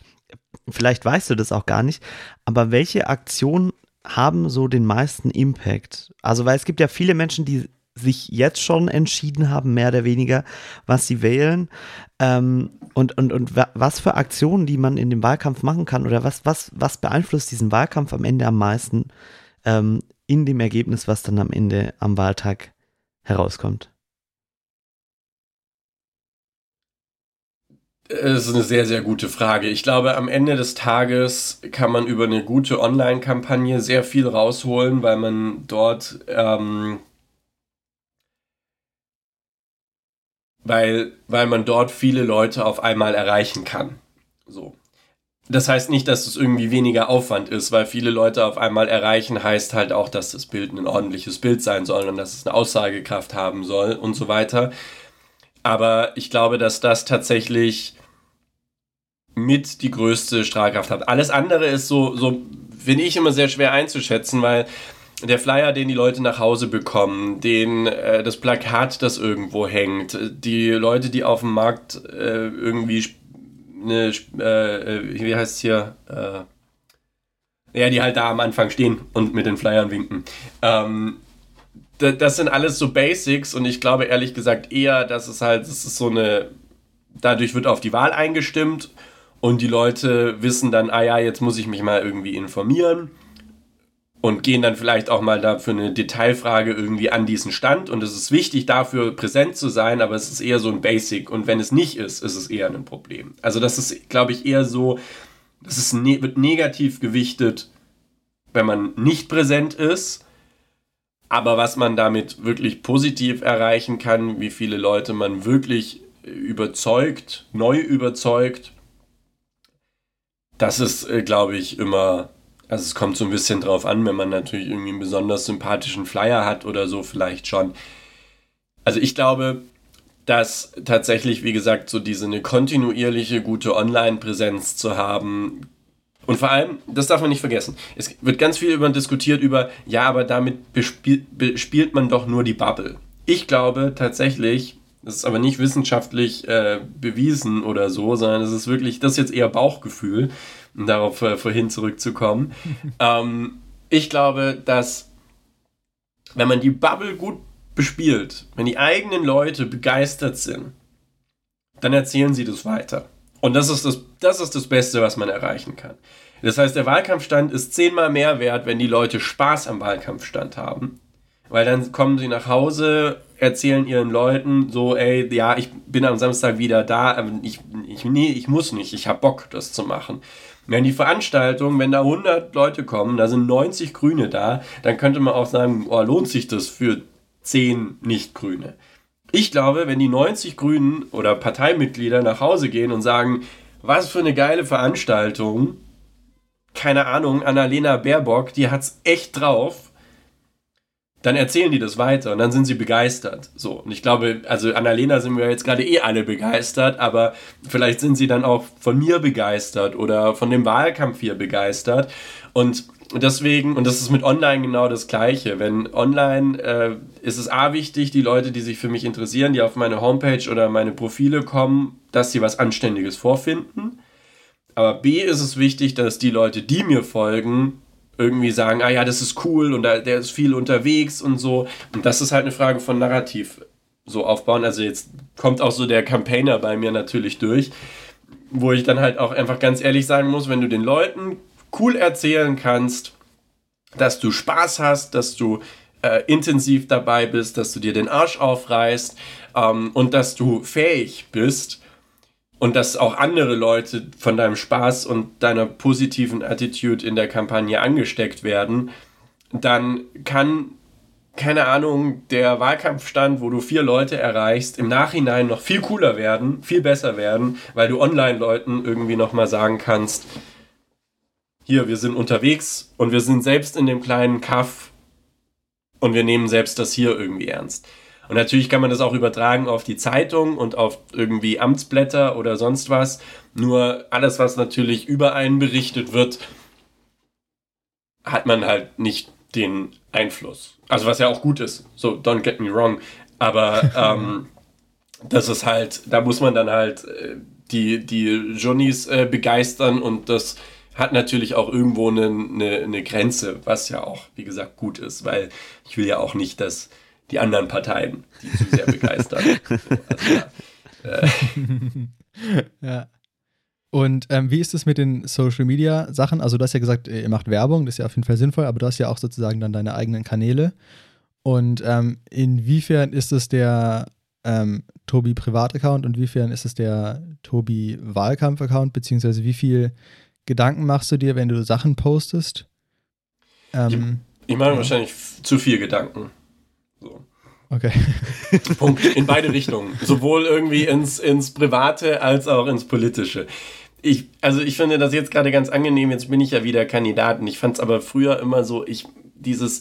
vielleicht weißt du das auch gar nicht, aber welche Aktionen haben so den meisten Impact? Also, weil es gibt ja viele Menschen, die sich jetzt schon entschieden haben, mehr oder weniger, was sie wählen. Ähm, und, und, und wa- was für Aktionen, die man in dem Wahlkampf machen kann oder was, was, was beeinflusst diesen Wahlkampf am Ende am meisten ähm, in dem Ergebnis, was dann am Ende am Wahltag herauskommt? Das ist eine sehr, sehr gute Frage. Ich glaube, am Ende des Tages kann man über eine gute Online-Kampagne sehr viel rausholen, weil man dort, ähm, weil, weil man dort viele Leute auf einmal erreichen kann. So. Das heißt nicht, dass es irgendwie weniger Aufwand ist, weil viele Leute auf einmal erreichen, heißt halt auch, dass das Bild ein ordentliches Bild sein soll und dass es eine Aussagekraft haben soll und so weiter. Aber ich glaube, dass das tatsächlich mit die größte Strahlkraft hat. Alles andere ist so, so finde ich immer sehr schwer einzuschätzen, weil der Flyer, den die Leute nach Hause bekommen, den, äh, das Plakat, das irgendwo hängt, die Leute, die auf dem Markt äh, irgendwie eine, äh, äh, wie heißt es hier, äh, ja, die halt da am Anfang stehen und mit den Flyern winken. Ähm, da- das sind alles so Basics und ich glaube ehrlich gesagt eher, dass es halt, das ist so eine, dadurch wird auf die Wahl eingestimmt und die Leute wissen dann, ah ja, jetzt muss ich mich mal irgendwie informieren und gehen dann vielleicht auch mal da für eine Detailfrage irgendwie an diesen Stand und es ist wichtig dafür präsent zu sein, aber es ist eher so ein Basic und wenn es nicht ist, ist es eher ein Problem. Also das ist, glaube ich, eher so, das ist ne wird negativ gewichtet, wenn man nicht präsent ist. Aber was man damit wirklich positiv erreichen kann, wie viele Leute man wirklich überzeugt, neu überzeugt, das ist, äh, glaube ich, immer, also es kommt so ein bisschen drauf an, wenn man natürlich irgendwie einen besonders sympathischen Flyer hat oder so, vielleicht schon. Also ich glaube, dass tatsächlich, wie gesagt, so diese eine kontinuierliche, gute Online-Präsenz zu haben, und vor allem, das darf man nicht vergessen, es wird ganz viel über diskutiert über, ja, aber damit bespielt man doch nur die Bubble. Ich glaube tatsächlich, das ist aber nicht wissenschaftlich äh, bewiesen oder so, sondern es ist wirklich, das ist jetzt eher Bauchgefühl, um darauf äh, vorhin zurückzukommen. (laughs) ähm, ich glaube, dass wenn man die Bubble gut bespielt, wenn die eigenen Leute begeistert sind, dann erzählen sie das weiter. Und das ist das, das ist das Beste, was man erreichen kann. Das heißt, der Wahlkampfstand ist zehnmal mehr wert, wenn die Leute Spaß am Wahlkampfstand haben. Weil dann kommen sie nach Hause, erzählen ihren Leuten so, ey, ja, ich bin am Samstag wieder da, aber ich, ich, nee, ich muss nicht, ich habe Bock, das zu machen. Wenn die Veranstaltung, wenn da 100 Leute kommen, da sind 90 Grüne da, dann könnte man auch sagen, oh, lohnt sich das für 10 Nicht-Grüne. Ich glaube, wenn die 90 Grünen oder Parteimitglieder nach Hause gehen und sagen, was für eine geile Veranstaltung, keine Ahnung, Annalena Baerbock, die hat's echt drauf, dann erzählen die das weiter und dann sind sie begeistert. So, und ich glaube, also Annalena sind wir jetzt gerade eh alle begeistert, aber vielleicht sind sie dann auch von mir begeistert oder von dem Wahlkampf hier begeistert. Und deswegen, und das ist mit Online genau das Gleiche. Wenn online äh, ist es A wichtig, die Leute, die sich für mich interessieren, die auf meine Homepage oder meine Profile kommen, dass sie was Anständiges vorfinden. Aber B ist es wichtig, dass die Leute, die mir folgen, irgendwie sagen, ah ja, das ist cool und da, der ist viel unterwegs und so. Und das ist halt eine Frage von Narrativ so aufbauen. Also jetzt kommt auch so der Campaigner bei mir natürlich durch, wo ich dann halt auch einfach ganz ehrlich sagen muss, wenn du den Leuten cool erzählen kannst, dass du Spaß hast, dass du äh, intensiv dabei bist, dass du dir den Arsch aufreißt ähm, und dass du fähig bist, und dass auch andere Leute von deinem Spaß und deiner positiven Attitude in der Kampagne angesteckt werden, dann kann, keine Ahnung, der Wahlkampfstand, wo du vier Leute erreichst, im Nachhinein noch viel cooler werden, viel besser werden, weil du Online-Leuten irgendwie nochmal sagen kannst, hier, wir sind unterwegs und wir sind selbst in dem kleinen Kaff und wir nehmen selbst das hier irgendwie ernst. Und natürlich kann man das auch übertragen auf die Zeitung und auf irgendwie Amtsblätter oder sonst was. Nur alles, was natürlich über einen berichtet wird, hat man halt nicht den Einfluss. Also was ja auch gut ist. So, don't get me wrong. Aber (laughs) ähm, das ist halt, da muss man dann halt äh, die, die Johnnies äh, begeistern und das hat natürlich auch irgendwo eine, eine, eine Grenze, was ja auch, wie gesagt, gut ist, weil ich will ja auch nicht, dass die anderen Parteien die zu sehr begeistern. (laughs) also, ja, äh, ja. Und ähm, wie ist es mit den Social Media Sachen? Also, du hast ja gesagt, ihr macht Werbung, das ist ja auf jeden Fall sinnvoll, aber du hast ja auch sozusagen dann deine eigenen Kanäle. Und ähm, inwiefern ist es der ähm, Tobi Privataccount und inwiefern ist es der Tobi Wahlkampf-Account, beziehungsweise wie viel Gedanken machst du dir, wenn du Sachen postest? Ähm, ich, ich mache ja. wahrscheinlich zu viel Gedanken. So. Okay. (laughs) Punkt. In beide Richtungen. Sowohl irgendwie ins, ins Private als auch ins Politische. Ich, also ich finde das jetzt gerade ganz angenehm. Jetzt bin ich ja wieder Kandidaten. Ich fand es aber früher immer so, ich, dieses,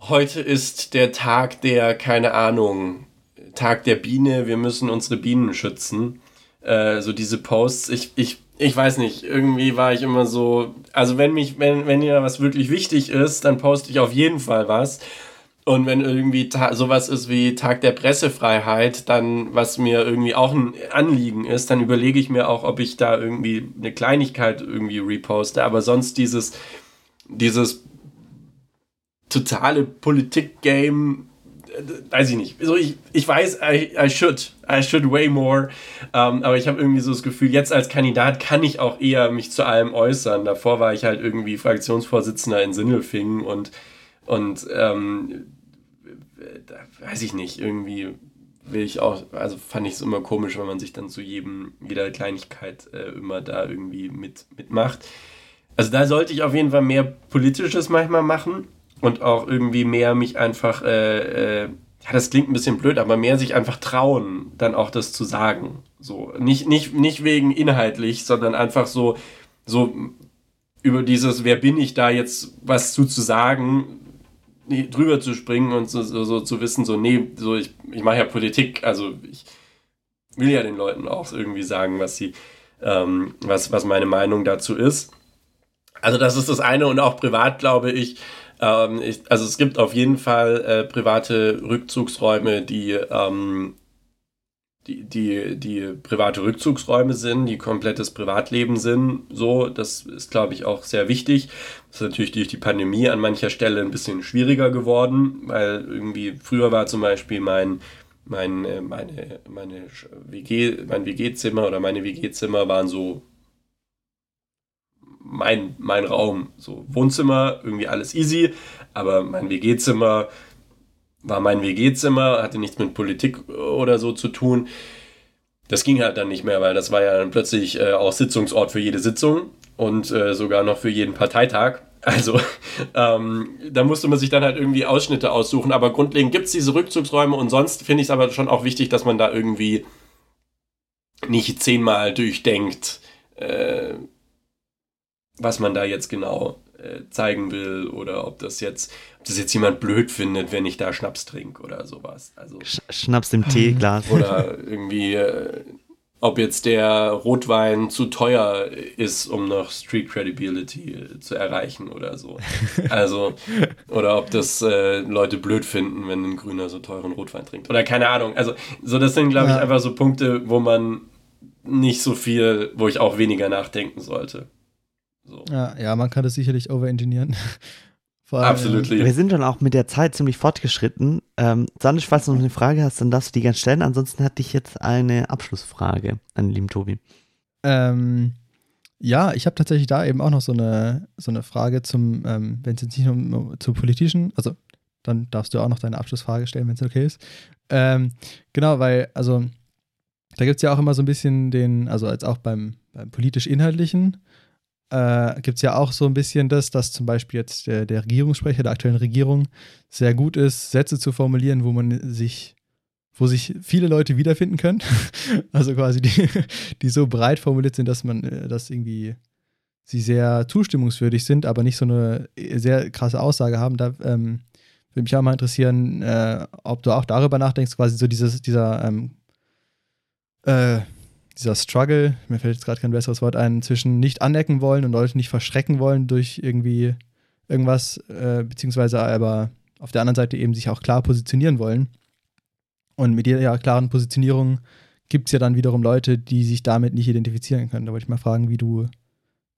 heute ist der Tag der, keine Ahnung, Tag der Biene, wir müssen unsere Bienen schützen. Äh, so diese Posts, ich, ich ich weiß nicht, irgendwie war ich immer so, also wenn mich, wenn, wenn ja was wirklich wichtig ist, dann poste ich auf jeden Fall was. Und wenn irgendwie sowas ist wie Tag der Pressefreiheit, dann, was mir irgendwie auch ein Anliegen ist, dann überlege ich mir auch, ob ich da irgendwie eine Kleinigkeit irgendwie reposte. Aber sonst dieses, dieses totale Politik-Game weiß ich nicht. So, ich, ich weiß, I, I should. I should way more. Ähm, aber ich habe irgendwie so das Gefühl, jetzt als Kandidat kann ich auch eher mich zu allem äußern. Davor war ich halt irgendwie Fraktionsvorsitzender in Sinnelfingen und, und ähm, weiß ich nicht, irgendwie will ich auch, also fand ich es immer komisch, wenn man sich dann zu jedem, jeder Kleinigkeit äh, immer da irgendwie mit, mitmacht. Also da sollte ich auf jeden Fall mehr Politisches manchmal machen und auch irgendwie mehr mich einfach, äh, äh, ja, das klingt ein bisschen blöd, aber mehr sich einfach trauen, dann auch das zu sagen. So, nicht, nicht, nicht wegen inhaltlich, sondern einfach so, so über dieses, wer bin ich da jetzt was zu, zu sagen, drüber zu springen und so, so, so, zu wissen, so, nee, so ich, ich mache ja Politik, also ich will ja den Leuten auch irgendwie sagen, was sie, ähm, was, was meine Meinung dazu ist. Also das ist das eine und auch privat glaube ich, ähm, ich, also es gibt auf jeden Fall äh, private Rückzugsräume, die, ähm, die, die, private Rückzugsräume sind, die komplettes Privatleben sind. So, das ist, glaube ich, auch sehr wichtig. Das ist natürlich durch die Pandemie an mancher Stelle ein bisschen schwieriger geworden, weil irgendwie früher war zum Beispiel mein mein, äh, meine, meine WG, mein WG-Zimmer oder meine WG-Zimmer waren so mein, mein Raum. So Wohnzimmer, irgendwie alles easy, aber mein WG-Zimmer war mein WG-Zimmer, hatte nichts mit Politik oder so zu tun. Das ging halt dann nicht mehr, weil das war ja dann plötzlich äh, auch Sitzungsort für jede Sitzung und äh, sogar noch für jeden Parteitag. (laughs) Also ähm, da musste man sich dann halt irgendwie Ausschnitte aussuchen. Aber grundlegend gibt es diese Rückzugsräume und sonst finde ich es aber schon auch wichtig, dass man da irgendwie nicht zehnmal durchdenkt, äh, was man da jetzt genau äh, zeigen will oder ob das jetzt, das jetzt jemand blöd findet, wenn ich da Schnaps trinke oder sowas. Also Sch Schnaps im Teeglas. (laughs) Oder irgendwie, äh, ob jetzt der Rotwein zu teuer ist, um noch Street Credibility zu erreichen oder so. (laughs) Also, oder ob das äh, Leute blöd finden, wenn ein Grüner so teuren Rotwein trinkt. Oder keine Ahnung. Also, so das sind, glaube ich, einfach so Punkte, wo man nicht so viel, wo ich auch weniger nachdenken sollte. So. Ja, ja, man kann das sicherlich overengineeren. (laughs) Absolut. Wir sind schon auch mit der Zeit ziemlich fortgeschritten. Ähm, Sandisch, falls du noch eine Frage hast, dann darfst du die gerne stellen. Ansonsten hatte ich jetzt eine Abschlussfrage an den lieben Tobi. Ähm, ja, ich habe tatsächlich da eben auch noch so eine, so eine Frage zum, ähm, wenn es jetzt nicht nur um, zum politischen, also dann darfst du auch noch deine Abschlussfrage stellen, wenn es okay ist. Ähm, genau, weil, also da gibt es ja auch immer so ein bisschen den, also als auch beim, beim politisch-inhaltlichen, äh, gibt es ja auch so ein bisschen das, dass zum Beispiel jetzt der, der Regierungssprecher der aktuellen Regierung sehr gut ist, Sätze zu formulieren, wo man sich, wo sich viele Leute wiederfinden können. (laughs) also quasi die, die so breit formuliert sind, dass man äh, das irgendwie sie sehr zustimmungswürdig sind, aber nicht so eine äh, sehr krasse Aussage haben. Da ähm, Würde mich auch mal interessieren, äh, ob du auch darüber nachdenkst, quasi so dieses, dieser, ähm, äh, dieser Struggle, mir fällt jetzt gerade kein besseres Wort ein, zwischen nicht anecken wollen und Leute nicht verschrecken wollen durch irgendwie irgendwas, äh, beziehungsweise aber auf der anderen Seite eben sich auch klar positionieren wollen. Und mit jeder klaren Positionierung gibt es ja dann wiederum Leute, die sich damit nicht identifizieren können. Da wollte ich mal fragen, wie du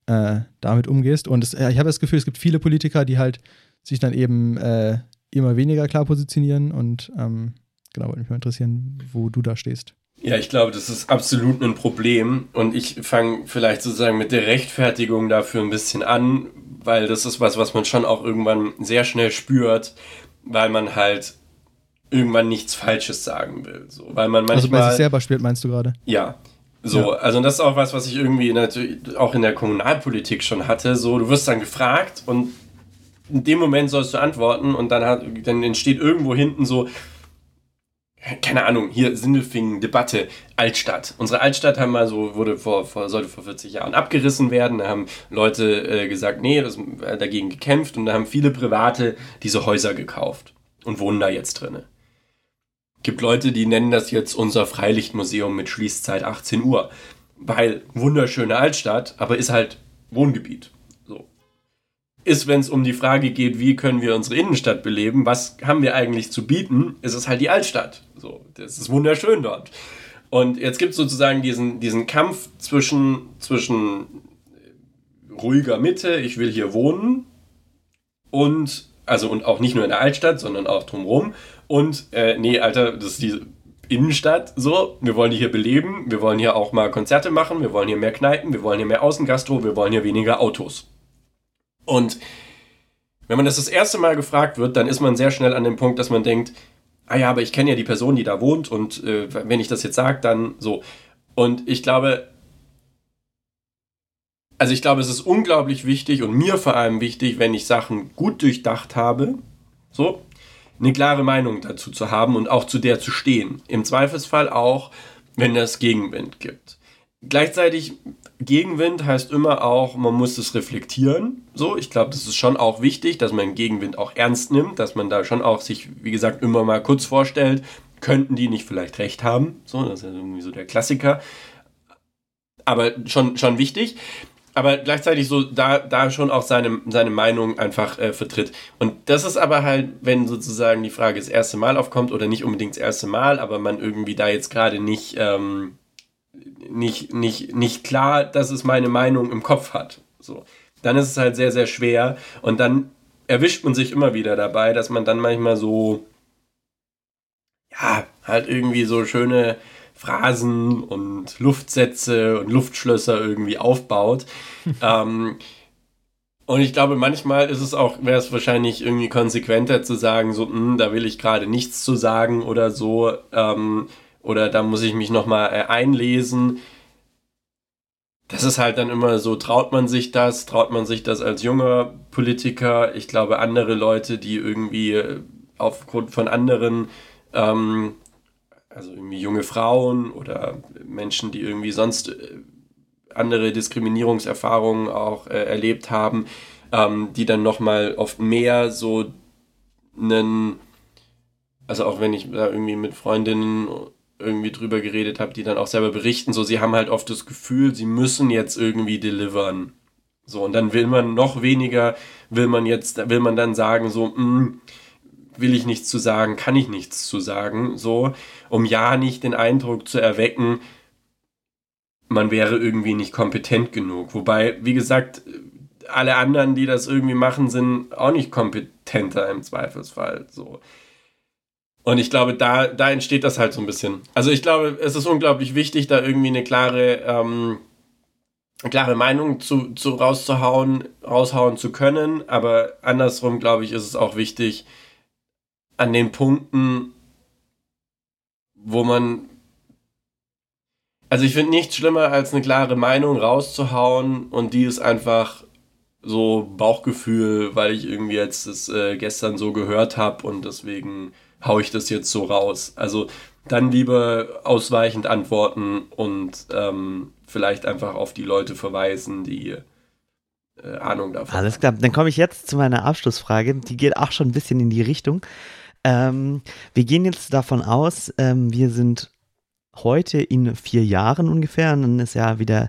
äh, damit umgehst. Und es, äh, ich habe das Gefühl, es gibt viele Politiker, die halt sich dann eben äh, immer weniger klar positionieren. Und ähm, genau, würde mich mal interessieren, wo du da stehst. Ja, ich glaube, das ist absolut ein Problem. Und ich fange vielleicht sozusagen mit der Rechtfertigung dafür ein bisschen an, weil das ist was, was man schon auch irgendwann sehr schnell spürt, weil man halt irgendwann nichts Falsches sagen will. So, weil man manchmal, also bei sich selber spielt, meinst du gerade? Ja. So, ja. also das ist auch was, was ich irgendwie natürlich auch in der Kommunalpolitik schon hatte. So, du wirst dann gefragt und in dem Moment sollst du antworten und dann, hat, dann entsteht irgendwo hinten so, keine Ahnung, hier Sindelfingen, Debatte, Altstadt. Unsere Altstadt haben mal so, wurde vor, vor, sollte vor 40 Jahren abgerissen werden. Da haben Leute äh, gesagt, nee, das, äh, dagegen gekämpft und da haben viele Private diese Häuser gekauft und wohnen da jetzt drinne. Gibt Leute, die nennen das jetzt unser Freilichtmuseum mit Schließzeit 18 Uhr. Weil wunderschöne Altstadt, aber ist halt Wohngebiet ist, wenn es um die Frage geht, wie können wir unsere Innenstadt beleben, was haben wir eigentlich zu bieten, ist es halt die Altstadt. So, das ist wunderschön dort. Und jetzt gibt es sozusagen diesen, diesen Kampf zwischen, zwischen ruhiger Mitte, ich will hier wohnen, und, also und auch nicht nur in der Altstadt, sondern auch drumherum. Und, äh, nee, Alter, das ist die Innenstadt, so, wir wollen die hier beleben, wir wollen hier auch mal Konzerte machen, wir wollen hier mehr Kneipen, wir wollen hier mehr Außengastro, wir wollen hier weniger Autos. Und wenn man das das erste Mal gefragt wird, dann ist man sehr schnell an dem Punkt, dass man denkt, ah ja, aber ich kenne ja die Person, die da wohnt und äh, wenn ich das jetzt sage, dann so. Und ich glaube, also ich glaube, es ist unglaublich wichtig und mir vor allem wichtig, wenn ich Sachen gut durchdacht habe, so, eine klare Meinung dazu zu haben und auch zu der zu stehen. Im Zweifelsfall auch, wenn es Gegenwind gibt. Gleichzeitig Gegenwind heißt immer auch, man muss es reflektieren. So, ich glaube, das ist schon auch wichtig, dass man Gegenwind auch ernst nimmt, dass man da schon auch sich, wie gesagt, immer mal kurz vorstellt, könnten die nicht vielleicht recht haben. So, das ist ja irgendwie so der Klassiker. Aber schon, schon wichtig. Aber gleichzeitig so da, da schon auch seine, seine Meinung einfach äh, vertritt. Und das ist aber halt, wenn sozusagen die Frage das erste Mal aufkommt oder nicht unbedingt das erste Mal, aber man irgendwie da jetzt gerade nicht. Ähm, nicht, nicht, nicht klar, dass es meine Meinung im Kopf hat. So. Dann ist es halt sehr, sehr schwer. Und dann erwischt man sich immer wieder dabei, dass man dann manchmal so, ja, halt irgendwie so schöne Phrasen und Luftsätze und Luftschlösser irgendwie aufbaut. (laughs) ähm, und ich glaube, manchmal ist es auch, wäre es wahrscheinlich irgendwie konsequenter zu sagen, so, mh, hm, da will ich gerade nichts zu sagen oder so. Ähm, oder da muss ich mich nochmal äh, einlesen. Das ist halt dann immer so, traut man sich das, traut man sich das als junger Politiker? Ich glaube, andere Leute, die irgendwie äh, aufgrund von anderen, ähm, also irgendwie junge Frauen oder Menschen, die irgendwie sonst äh, andere Diskriminierungserfahrungen auch äh, erlebt haben, ähm, die dann nochmal oft mehr so einen, also auch wenn ich da irgendwie mit Freundinnen irgendwie drüber geredet habe, die dann auch selber berichten, so sie haben halt oft das Gefühl, sie müssen jetzt irgendwie delivern. So, und dann will man noch weniger, will man jetzt, will man dann sagen, so, mh, hm, will ich nichts zu sagen, kann ich nichts zu sagen, so, um ja nicht den Eindruck zu erwecken, man wäre irgendwie nicht kompetent genug. Wobei, wie gesagt, alle anderen, die das irgendwie machen, sind auch nicht kompetenter im Zweifelsfall, so. Und ich glaube, da, da entsteht das halt so ein bisschen. Also ich glaube, es ist unglaublich wichtig, da irgendwie eine klare, ähm, klare Meinung zu, zu rauszuhauen, raushauen zu können. Aber andersrum, glaube ich, ist es auch wichtig, an den Punkten, wo man. Also ich finde nichts schlimmer, als eine klare Meinung rauszuhauen und die ist einfach so Bauchgefühl, weil ich irgendwie jetzt das äh, gestern so gehört habe und deswegen hau ich das jetzt so raus. Also dann lieber ausweichend antworten und ähm, vielleicht einfach auf die Leute verweisen, die äh, Ahnung davon. Alles klar, dann komme ich jetzt zu meiner Abschlussfrage. Die geht auch schon ein bisschen in die Richtung. Ähm, wir gehen jetzt davon aus, ähm, wir sind heute in vier Jahren ungefähr und dann ist ja wieder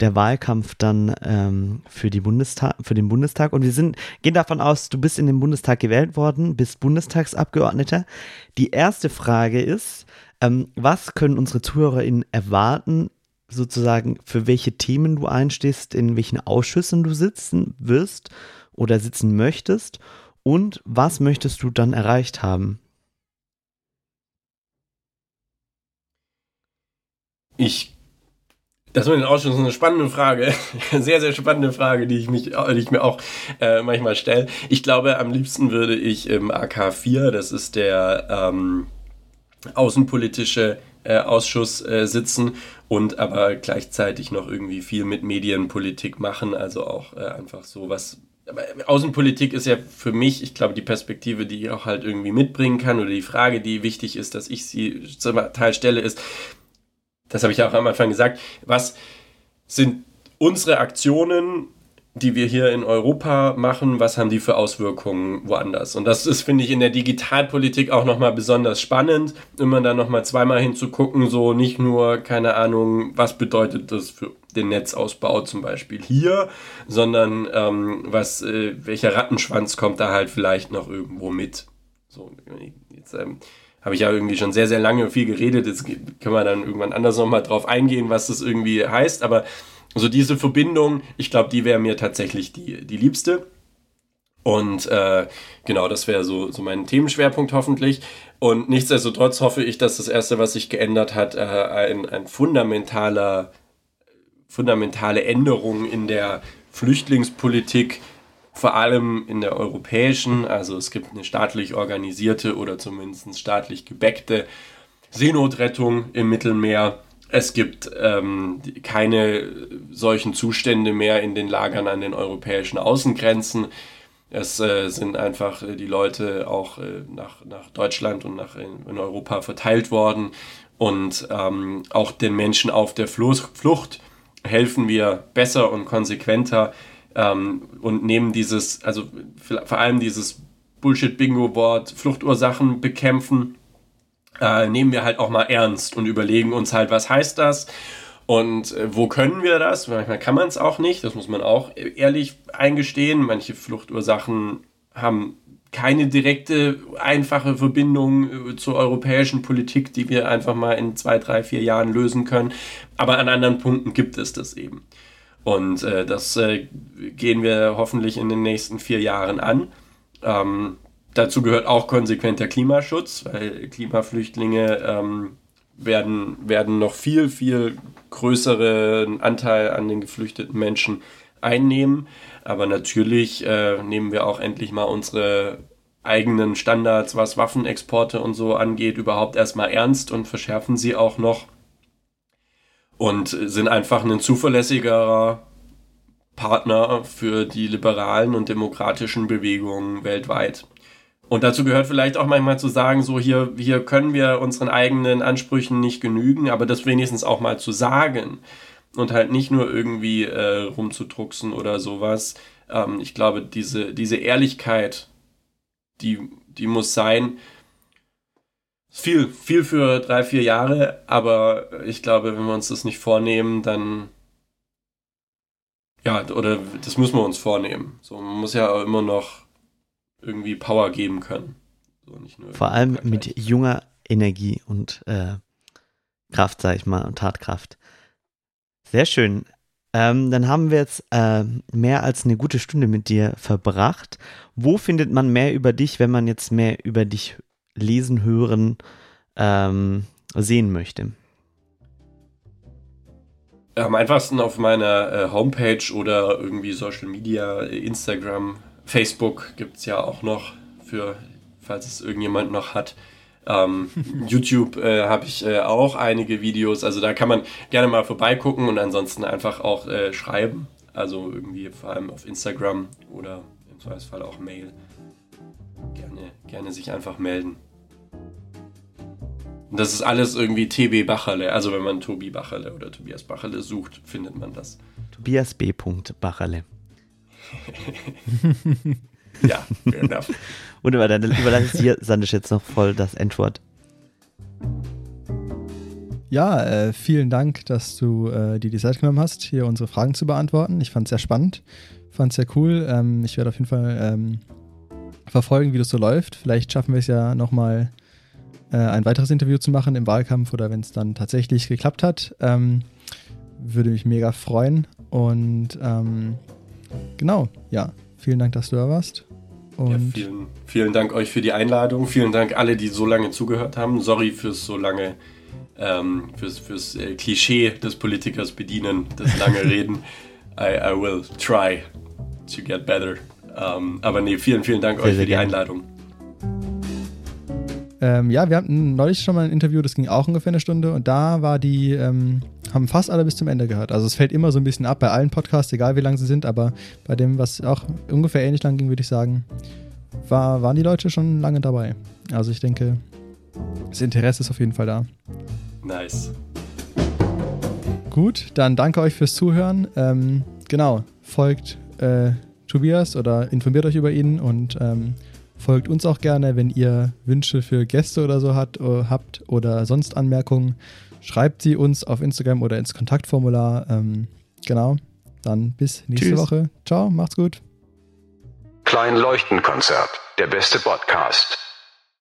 der Wahlkampf dann ähm, für, die Bundestag, für den Bundestag und wir sind, gehen davon aus, du bist in den Bundestag gewählt worden, bist Bundestagsabgeordneter. Die erste Frage ist, ähm, was können unsere ZuhörerInnen erwarten, sozusagen für welche Themen du einstehst, in welchen Ausschüssen du sitzen wirst oder sitzen möchtest und was möchtest du dann erreicht haben? Ich. Das mit den Ausschüssen ist eine spannende Frage. (laughs) Sehr, sehr spannende Frage, die ich, mich, die ich mir auch äh, manchmal stelle. Ich glaube, am liebsten würde ich im AK4, das ist der ähm, außenpolitische äh, Ausschuss äh, sitzen und aber gleichzeitig noch irgendwie viel mit Medienpolitik machen, also auch äh, einfach so was. Aber Außenpolitik ist ja für mich, ich glaube, die Perspektive, die ich auch halt irgendwie mitbringen kann oder die Frage, die wichtig ist, dass ich sie zum Teil stelle, ist, das habe ich ja auch am Anfang gesagt, was sind unsere Aktionen, die wir hier in Europa machen, was haben die für Auswirkungen woanders? Und das ist, finde ich, in der Digitalpolitik auch nochmal besonders spannend, immer dann nochmal zweimal hinzugucken, so nicht nur, keine Ahnung, was bedeutet das für den Netzausbau zum Beispiel hier, sondern ähm, was, äh, welcher Rattenschwanz kommt da halt vielleicht noch irgendwo mit. So, jetzt, ähm, habe ich ja irgendwie schon sehr, sehr lange viel geredet. Jetzt können wir dann irgendwann anders nochmal drauf eingehen, was das irgendwie heißt. Aber so diese Verbindung, ich glaube, die wäre mir tatsächlich die, die liebste. Und äh, genau, das wäre so, so mein Themenschwerpunkt hoffentlich. Und nichtsdestotrotz hoffe ich, dass das Erste, was sich geändert hat, äh, ein, ein fundamentaler, fundamentale Änderung in der Flüchtlingspolitik vor allem in der europäischen, also es gibt eine staatlich organisierte oder zumindest staatlich gebäckte Seenotrettung im Mittelmeer. Es gibt ähm, keine solchen Zustände mehr in den Lagern an den europäischen Außengrenzen. Es äh, sind einfach die Leute auch äh, nach, nach Deutschland und nach in, in Europa verteilt worden. Und ähm, auch den Menschen auf der Flucht helfen wir besser und konsequenter, ähm, und nehmen dieses, also vor allem dieses Bullshit-Bingo-Wort Fluchtursachen bekämpfen, äh, nehmen wir halt auch mal ernst und überlegen uns halt, was heißt das und äh, wo können wir das? Manchmal kann man es auch nicht, das muss man auch ehrlich eingestehen. Manche Fluchtursachen haben keine direkte, einfache Verbindung äh, zur europäischen Politik, die wir einfach mal in zwei, drei, vier Jahren lösen können. Aber an anderen Punkten gibt es das eben. Und äh, das äh, gehen wir hoffentlich in den nächsten vier Jahren an. Ähm, dazu gehört auch konsequenter Klimaschutz, weil Klimaflüchtlinge ähm, werden, werden noch viel, viel größeren Anteil an den geflüchteten Menschen einnehmen. Aber natürlich äh, nehmen wir auch endlich mal unsere eigenen Standards, was Waffenexporte und so angeht, überhaupt erstmal ernst und verschärfen sie auch noch und sind einfach ein zuverlässigerer Partner für die liberalen und demokratischen Bewegungen weltweit. Und dazu gehört vielleicht auch manchmal zu sagen, so hier, hier können wir unseren eigenen Ansprüchen nicht genügen, aber das wenigstens auch mal zu sagen und halt nicht nur irgendwie äh, rumzudrucksen oder sowas. Ähm, ich glaube, diese, diese Ehrlichkeit, die, die muss sein, viel, viel für drei, vier Jahre, aber ich glaube, wenn wir uns das nicht vornehmen, dann. Ja, oder das müssen wir uns vornehmen. So, man muss ja auch immer noch irgendwie Power geben können. So, Vor allem mit junger Energie und äh, Kraft, sag ich mal, und Tatkraft. Sehr schön. Ähm, dann haben wir jetzt äh, mehr als eine gute Stunde mit dir verbracht. Wo findet man mehr über dich, wenn man jetzt mehr über dich lesen, hören, ähm, sehen möchte? Am einfachsten auf meiner äh, Homepage oder irgendwie Social Media, Instagram, Facebook gibt es ja auch noch für, falls es irgendjemand noch hat. Ähm, (laughs) YouTube äh, habe ich äh, auch einige Videos, also da kann man gerne mal vorbeigucken und ansonsten einfach auch äh, schreiben. Also irgendwie vor allem auf Instagram oder im Zweifelsfall auch Mail. Gerne, gerne sich einfach melden. Und das ist alles irgendwie TB Bacherle. Also wenn man Tobi Bacherle oder Tobias Bacherle sucht, findet man das. Tobias B. Bacherle. (laughs) ja, fair enough. (laughs) Wunderbar, dann überlasse ich dir, Sandisch, jetzt noch voll das Endwort. Ja, äh, vielen Dank, dass du äh, dir die Zeit genommen hast, hier unsere Fragen zu beantworten. Ich fand es sehr spannend, fand es sehr cool. Ähm, ich werde auf jeden Fall ähm, verfolgen, wie das so läuft. Vielleicht schaffen wir es ja nochmal äh, ein weiteres Interview zu machen im Wahlkampf oder wenn es dann tatsächlich geklappt hat. Ähm, würde mich mega freuen. Und ähm, genau, ja, vielen Dank, dass du da warst. Ja, vielen, vielen Dank euch für die Einladung. Vielen Dank alle, die so lange zugehört haben. Sorry fürs so lange, ähm, fürs, fürs äh, Klischee des Politikers bedienen, das lange (laughs) Reden. I, I will try to get better. Ähm, aber nee, vielen, vielen Dank Sehr, euch für die. Einladung. Ähm, ja, wir hatten neulich schon mal ein Interview, das ging auch ungefähr eine Stunde und da war die, ähm, haben fast alle bis zum Ende gehört. Also es fällt immer so ein bisschen ab bei allen Podcasts, egal wie lang sie sind, aber bei dem, was auch ungefähr ähnlich lang ging, würde ich sagen, war, waren die Leute schon lange dabei. Also ich denke, das Interesse ist auf jeden Fall da. Nice. Gut, dann danke euch fürs Zuhören. Ähm, genau, folgt äh, Tobias oder informiert euch über ihn und ähm, folgt uns auch gerne, wenn ihr Wünsche für Gäste oder so hat, äh, habt oder sonst Anmerkungen. Schreibt sie uns auf Instagram oder ins Kontaktformular. Ähm, genau, dann bis nächste Tschüss. Woche. Ciao, macht's gut. Klein Leuchtenkonzert. Der beste Podcast.